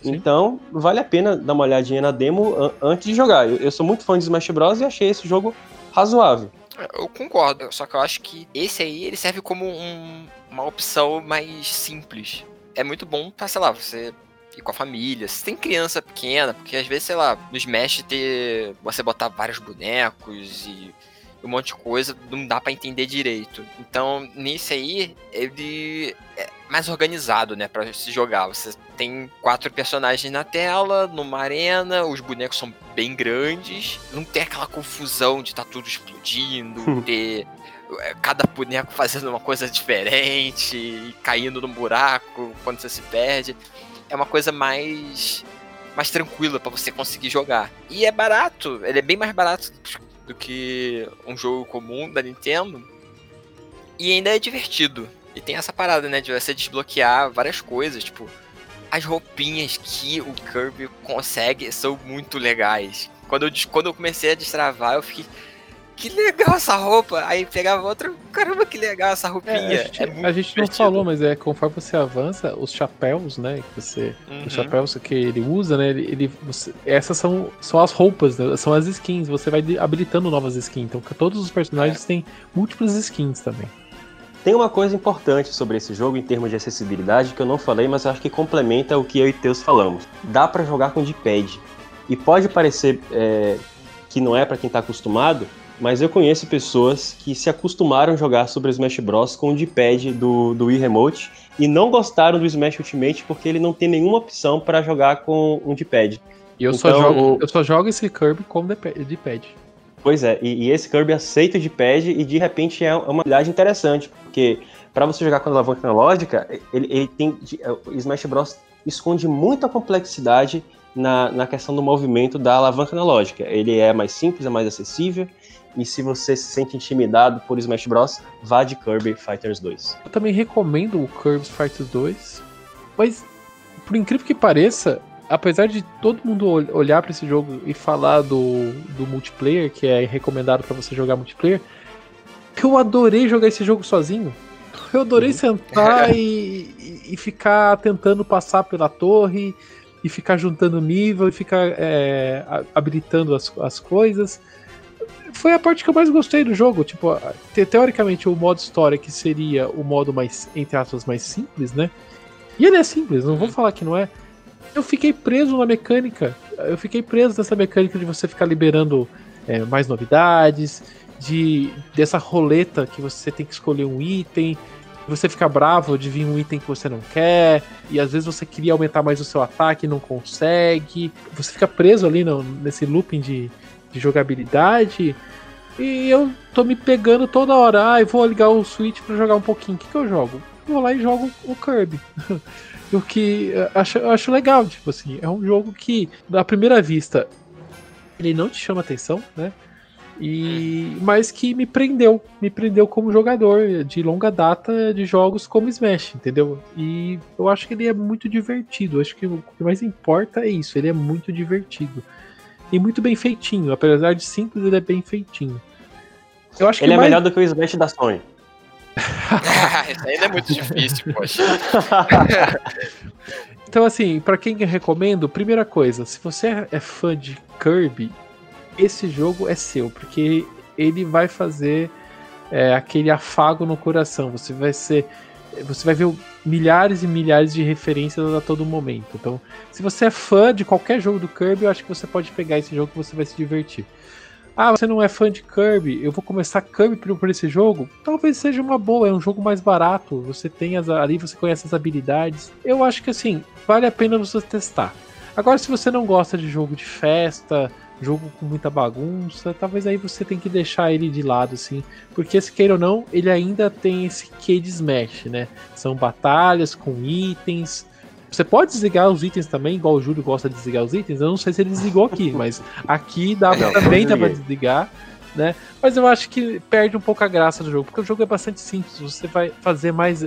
Sim. Então, vale a pena dar uma olhadinha na demo antes de jogar. Eu, eu, sou muito fã de Smash Bros. e achei esse jogo razoável. Eu concordo, só que eu acho que esse aí ele serve como um, uma opção mais simples. É muito bom pra, sei lá, você com a família. Se tem criança pequena, porque às vezes, sei lá, no Smash ter. você botar vários bonecos e um monte de coisa, não dá para entender direito. Então, nisso aí, ele é mais organizado, né, para se jogar. Você tem quatro personagens na tela, numa arena, os bonecos são bem grandes, não tem aquela confusão de tá tudo explodindo, ter é, cada boneco fazendo uma coisa diferente e caindo num buraco quando você se perde. É uma coisa mais mais tranquila para você conseguir jogar. E é barato, ele é bem mais barato do que um jogo comum da Nintendo. E ainda é divertido. E tem essa parada, né, de você desbloquear várias coisas, tipo, as roupinhas que o Kirby consegue são muito legais. Quando eu, quando eu comecei a destravar, eu fiquei, que legal essa roupa. Aí pegava outra, caramba, que legal essa roupinha. É, a gente, é a gente não falou, mas é conforme você avança, os chapéus, né? Que você, uhum. Os chapéus que ele usa, né? Ele, ele você, essas são, são as roupas, né, são as skins. Você vai habilitando novas skins. Então, todos os personagens é. têm múltiplas skins também. Tem uma coisa importante sobre esse jogo em termos de acessibilidade que eu não falei, mas acho que complementa o que eu e Teus falamos. Dá para jogar com D-pad. E pode parecer é, que não é para quem está acostumado, mas eu conheço pessoas que se acostumaram a jogar sobre Smash Bros com o D-pad do, do Wii Remote e não gostaram do Smash Ultimate porque ele não tem nenhuma opção para jogar com um D-pad. E eu, então, só jogo, eu só jogo esse Kirby com D-pad. Pois é, e, e, esse Kirby aceita o D-pad e de repente é uma habilidade interessante, porque para você jogar com a alavanca analógica, ele, ele tem. O Smash Bros. esconde muita complexidade na, na questão do movimento da alavanca analógica. Ele é mais simples, é mais acessível, e se você se sente intimidado por Smash Bros, vá de Kirby Fighters 2. Eu também recomendo o Kirby Fighters 2, mas por incrível que pareça, apesar de todo mundo olhar para esse jogo e falar do, do multiplayer, que é recomendado para você jogar multiplayer, que eu adorei jogar esse jogo sozinho. Eu adorei uhum. sentar e, e, ficar tentando passar pela torre e ficar juntando nível e ficar é, habilitando as, as coisas foi a parte que eu mais gostei do jogo. Tipo, te, teoricamente, o modo história, que seria o modo mais, entre aspas, mais simples, né? E ele é simples, não vou uhum. falar que não é. Eu fiquei preso na mecânica. Eu fiquei preso nessa mecânica de você ficar liberando é, mais novidades, de dessa roleta que você tem que escolher um item, você fica bravo de vir um item que você não quer, e às vezes você queria aumentar mais o seu ataque e não consegue. Você fica preso ali no, nesse looping de, de jogabilidade. E eu tô me pegando toda hora. Ah, eu vou ligar o Switch para jogar um pouquinho. O que, que eu jogo? Eu vou lá e jogo o Kirby. o que acho, acho legal, tipo assim, é um jogo que, à primeira vista, ele não te chama atenção, né? E, mas que me prendeu, me prendeu como jogador de longa data de jogos como Smash, entendeu? E eu acho que ele é muito divertido. Acho que o que mais importa é isso, ele é muito divertido e muito bem feitinho. Apesar de simples, ele é bem feitinho. Eu acho ele é mais... melhor do que o Smash da Sony. Isso ainda é muito difícil, poxa. então, assim, para quem eu recomendo, primeira coisa, se você é fã de Kirby, esse jogo é seu, porque ele vai fazer é, aquele afago no coração. Você vai ser você vai ver milhares e milhares de referências a todo momento. Então, se você é fã de qualquer jogo do Kirby, eu acho que você pode pegar esse jogo que você vai se divertir. Ah, você não é fã de Kirby, eu vou começar Kirby por esse jogo? Talvez seja uma boa, é um jogo mais barato, você tem as, ali, você conhece as habilidades. Eu acho que assim, vale a pena você testar. Agora, se você não gosta de jogo de festa, jogo com muita bagunça, talvez aí você tem que deixar ele de lado, assim, porque se queira ou não, ele ainda tem esse quê de Smash, né? São batalhas com itens. Você pode desligar os itens também, igual o Júlio gosta de desligar os itens. Eu não sei se ele desligou aqui, mas aqui dá, não, também dá pra desligar né? Mas eu acho que perde um pouco a graça do jogo, porque o jogo é bastante simples. Você vai fazer mais,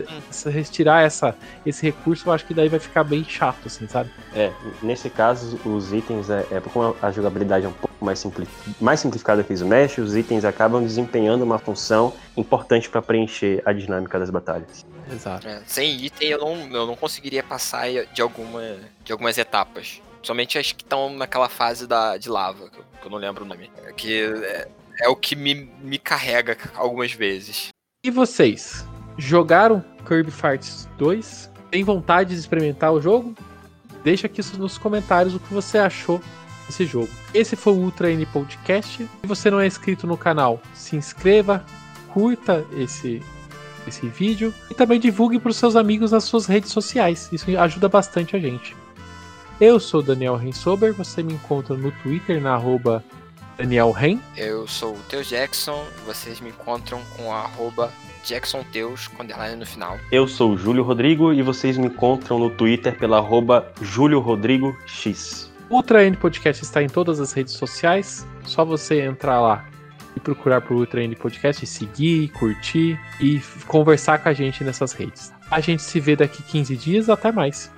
retirar essa, esse recurso, eu acho que daí vai ficar bem chato, assim, sabe? É, nesse caso, os itens, é, é como a jogabilidade é um pouco mais, simpli mais simplificada que o Smash, os itens acabam desempenhando uma função importante para preencher a dinâmica das batalhas. Exato. É, sem item eu não, eu não conseguiria passar de, alguma, de algumas etapas. Somente as que estão naquela fase da, de lava, que eu, que eu não lembro o nome. É que é, é o que me, me carrega algumas vezes. E vocês? Jogaram Kirby Fighters 2? Tem vontade de experimentar o jogo? Deixa aqui nos comentários o que você achou desse jogo. Esse foi o Ultra N Podcast. Se você não é inscrito no canal, se inscreva, curta esse, esse vídeo e também divulgue para os seus amigos nas suas redes sociais. Isso ajuda bastante a gente. Eu sou Daniel Rensober, você me encontra no Twitter na arroba Daniel Ren. Eu sou o Teus Jackson. Vocês me encontram com arroba Jackson Teus, com underline no final. Eu sou o Júlio Rodrigo e vocês me encontram no Twitter pela arroba Júlio Rodrigo X. O Ultra N Podcast está em todas as redes sociais. Só você entrar lá e procurar por Ultra N Podcast, seguir, curtir e conversar com a gente nessas redes. A gente se vê daqui 15 dias. Até mais.